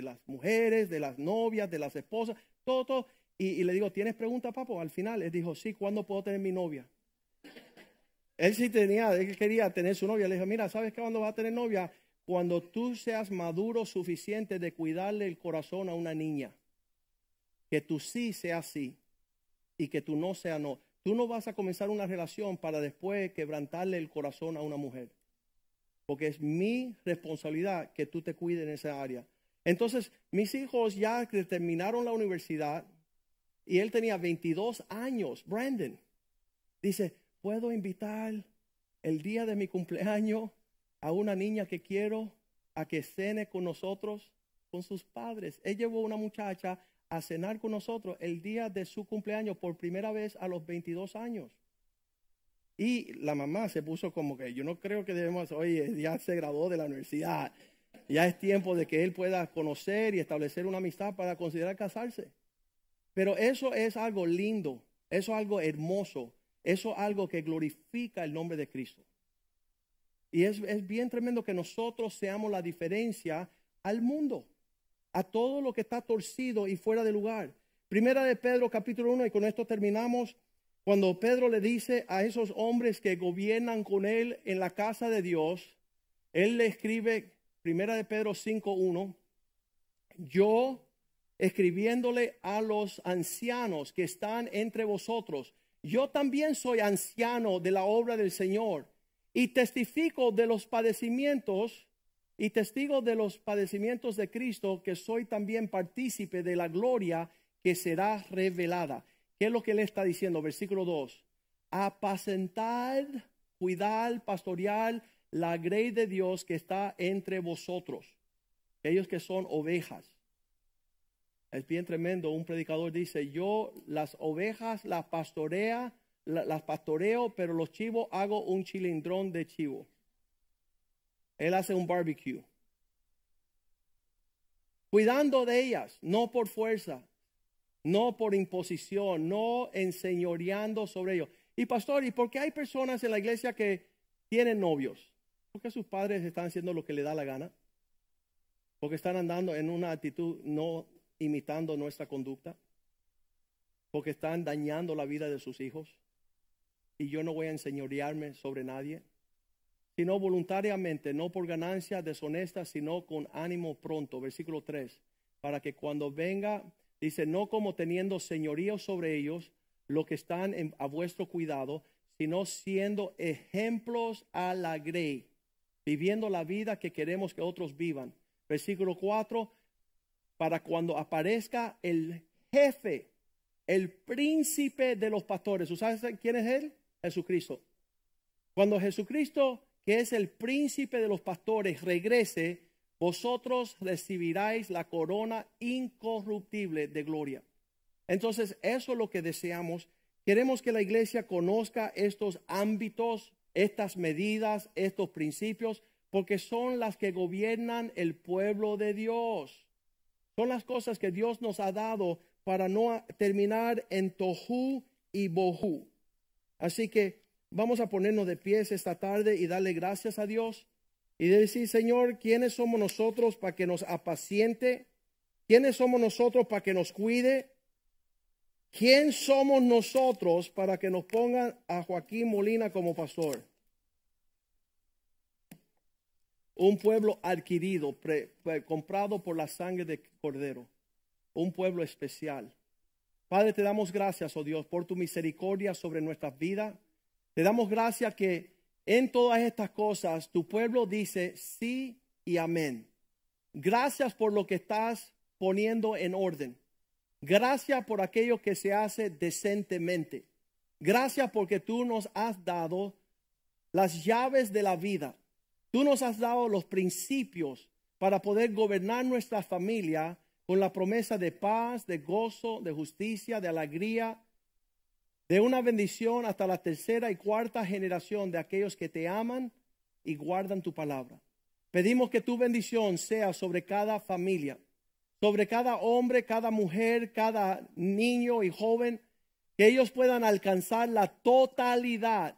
las mujeres, de las novias, de las esposas, todo, todo. Y, le digo, ¿tienes preguntas, papo? Al final él dijo, sí, ¿cuándo puedo tener mi novia? Él sí tenía, él quería tener su novia. Le dije, mira, ¿sabes cuándo va a tener novia? Cuando tú seas maduro suficiente de cuidarle el corazón a una niña. Que tú sí sea sí y que tú no sea no. Tú no vas a comenzar una relación para después quebrantarle el corazón a una mujer. Porque es mi responsabilidad que tú te cuides en esa área. Entonces, mis hijos ya terminaron la universidad y él tenía 22 años, Brandon. Dice, ¿puedo invitar el día de mi cumpleaños a una niña que quiero a que cene con nosotros, con sus padres? Él llevó una muchacha a cenar con nosotros el día de su cumpleaños por primera vez a los 22 años. Y la mamá se puso como que yo no creo que debemos, oye, ya se graduó de la universidad, ya es tiempo de que él pueda conocer y establecer una amistad para considerar casarse. Pero eso es algo lindo, eso es algo hermoso, eso es algo que glorifica el nombre de Cristo. Y es, es bien tremendo que nosotros seamos la diferencia al mundo a todo lo que está torcido y fuera de lugar. Primera de Pedro capítulo 1 y con esto terminamos. Cuando Pedro le dice a esos hombres que gobiernan con él en la casa de Dios, él le escribe, primera de Pedro 5.1, yo escribiéndole a los ancianos que están entre vosotros, yo también soy anciano de la obra del Señor y testifico de los padecimientos y testigo de los padecimientos de Cristo, que soy también partícipe de la gloria que será revelada. ¿Qué es lo que le está diciendo? Versículo 2. Apacentar, cuidar, pastorear la grey de Dios que está entre vosotros, ellos que son ovejas. Es bien tremendo. Un predicador dice, yo las ovejas las pastorea, las pastoreo, pero los chivos hago un chilindrón de chivo. Él hace un barbecue. Cuidando de ellas, no por fuerza, no por imposición, no enseñoreando sobre ellos. Y pastor, ¿y por qué hay personas en la iglesia que tienen novios? Porque sus padres están haciendo lo que le da la gana. Porque están andando en una actitud no imitando nuestra conducta. Porque están dañando la vida de sus hijos. Y yo no voy a enseñorearme sobre nadie sino voluntariamente, no por ganancia deshonesta, sino con ánimo pronto. Versículo 3. Para que cuando venga, dice, no como teniendo señorío sobre ellos, lo que están a vuestro cuidado, sino siendo ejemplos a la grey, viviendo la vida que queremos que otros vivan. Versículo 4. Para cuando aparezca el jefe, el príncipe de los pastores. ¿Sabes quién es él? Jesucristo. Cuando Jesucristo que es el príncipe de los pastores, regrese, vosotros recibiráis la corona incorruptible de gloria. Entonces, eso es lo que deseamos. Queremos que la iglesia conozca estos ámbitos, estas medidas, estos principios, porque son las que gobiernan el pueblo de Dios. Son las cosas que Dios nos ha dado para no terminar en tohu y bohu. Así que Vamos a ponernos de pies esta tarde y darle gracias a Dios y decir, Señor, ¿quiénes somos nosotros para que nos apaciente? ¿Quiénes somos nosotros para que nos cuide? ¿Quién somos nosotros para que nos pongan a Joaquín Molina como pastor? Un pueblo adquirido, comprado por la sangre de Cordero. Un pueblo especial. Padre, te damos gracias, oh Dios, por tu misericordia sobre nuestras vidas. Te damos gracias que en todas estas cosas tu pueblo dice sí y amén. Gracias por lo que estás poniendo en orden. Gracias por aquello que se hace decentemente. Gracias porque tú nos has dado las llaves de la vida. Tú nos has dado los principios para poder gobernar nuestra familia con la promesa de paz, de gozo, de justicia, de alegría, de una bendición hasta la tercera y cuarta generación de aquellos que te aman y guardan tu palabra. Pedimos que tu bendición sea sobre cada familia, sobre cada hombre, cada mujer, cada niño y joven que ellos puedan alcanzar la totalidad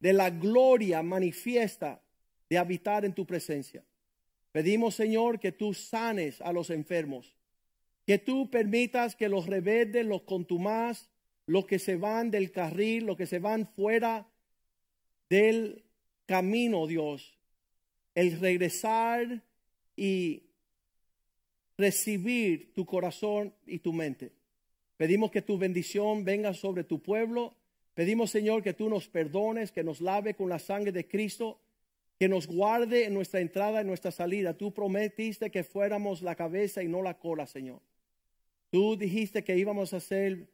de la gloria manifiesta de habitar en tu presencia. Pedimos, Señor, que tú sanes a los enfermos, que tú permitas que los rebeldes, los contumás, los que se van del carril, los que se van fuera del camino, Dios, el regresar y recibir tu corazón y tu mente. Pedimos que tu bendición venga sobre tu pueblo. Pedimos, Señor, que tú nos perdones, que nos lave con la sangre de Cristo, que nos guarde en nuestra entrada y nuestra salida. Tú prometiste que fuéramos la cabeza y no la cola, Señor. Tú dijiste que íbamos a ser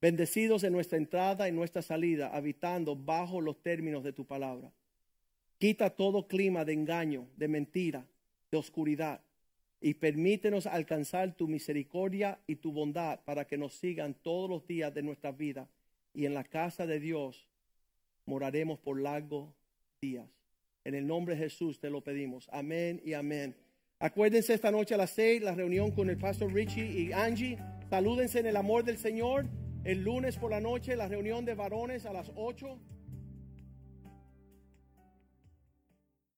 bendecidos en nuestra entrada y nuestra salida, habitando bajo los términos de tu palabra. Quita todo clima de engaño, de mentira, de oscuridad y permítenos alcanzar tu misericordia y tu bondad para que nos sigan todos los días de nuestra vida y en la casa de Dios moraremos por largos días. En el nombre de Jesús te lo pedimos. Amén y amén. Acuérdense esta noche a las seis, la reunión con el pastor Richie y Angie. Salúdense en el amor del Señor. El lunes por la noche, la reunión de varones a las ocho.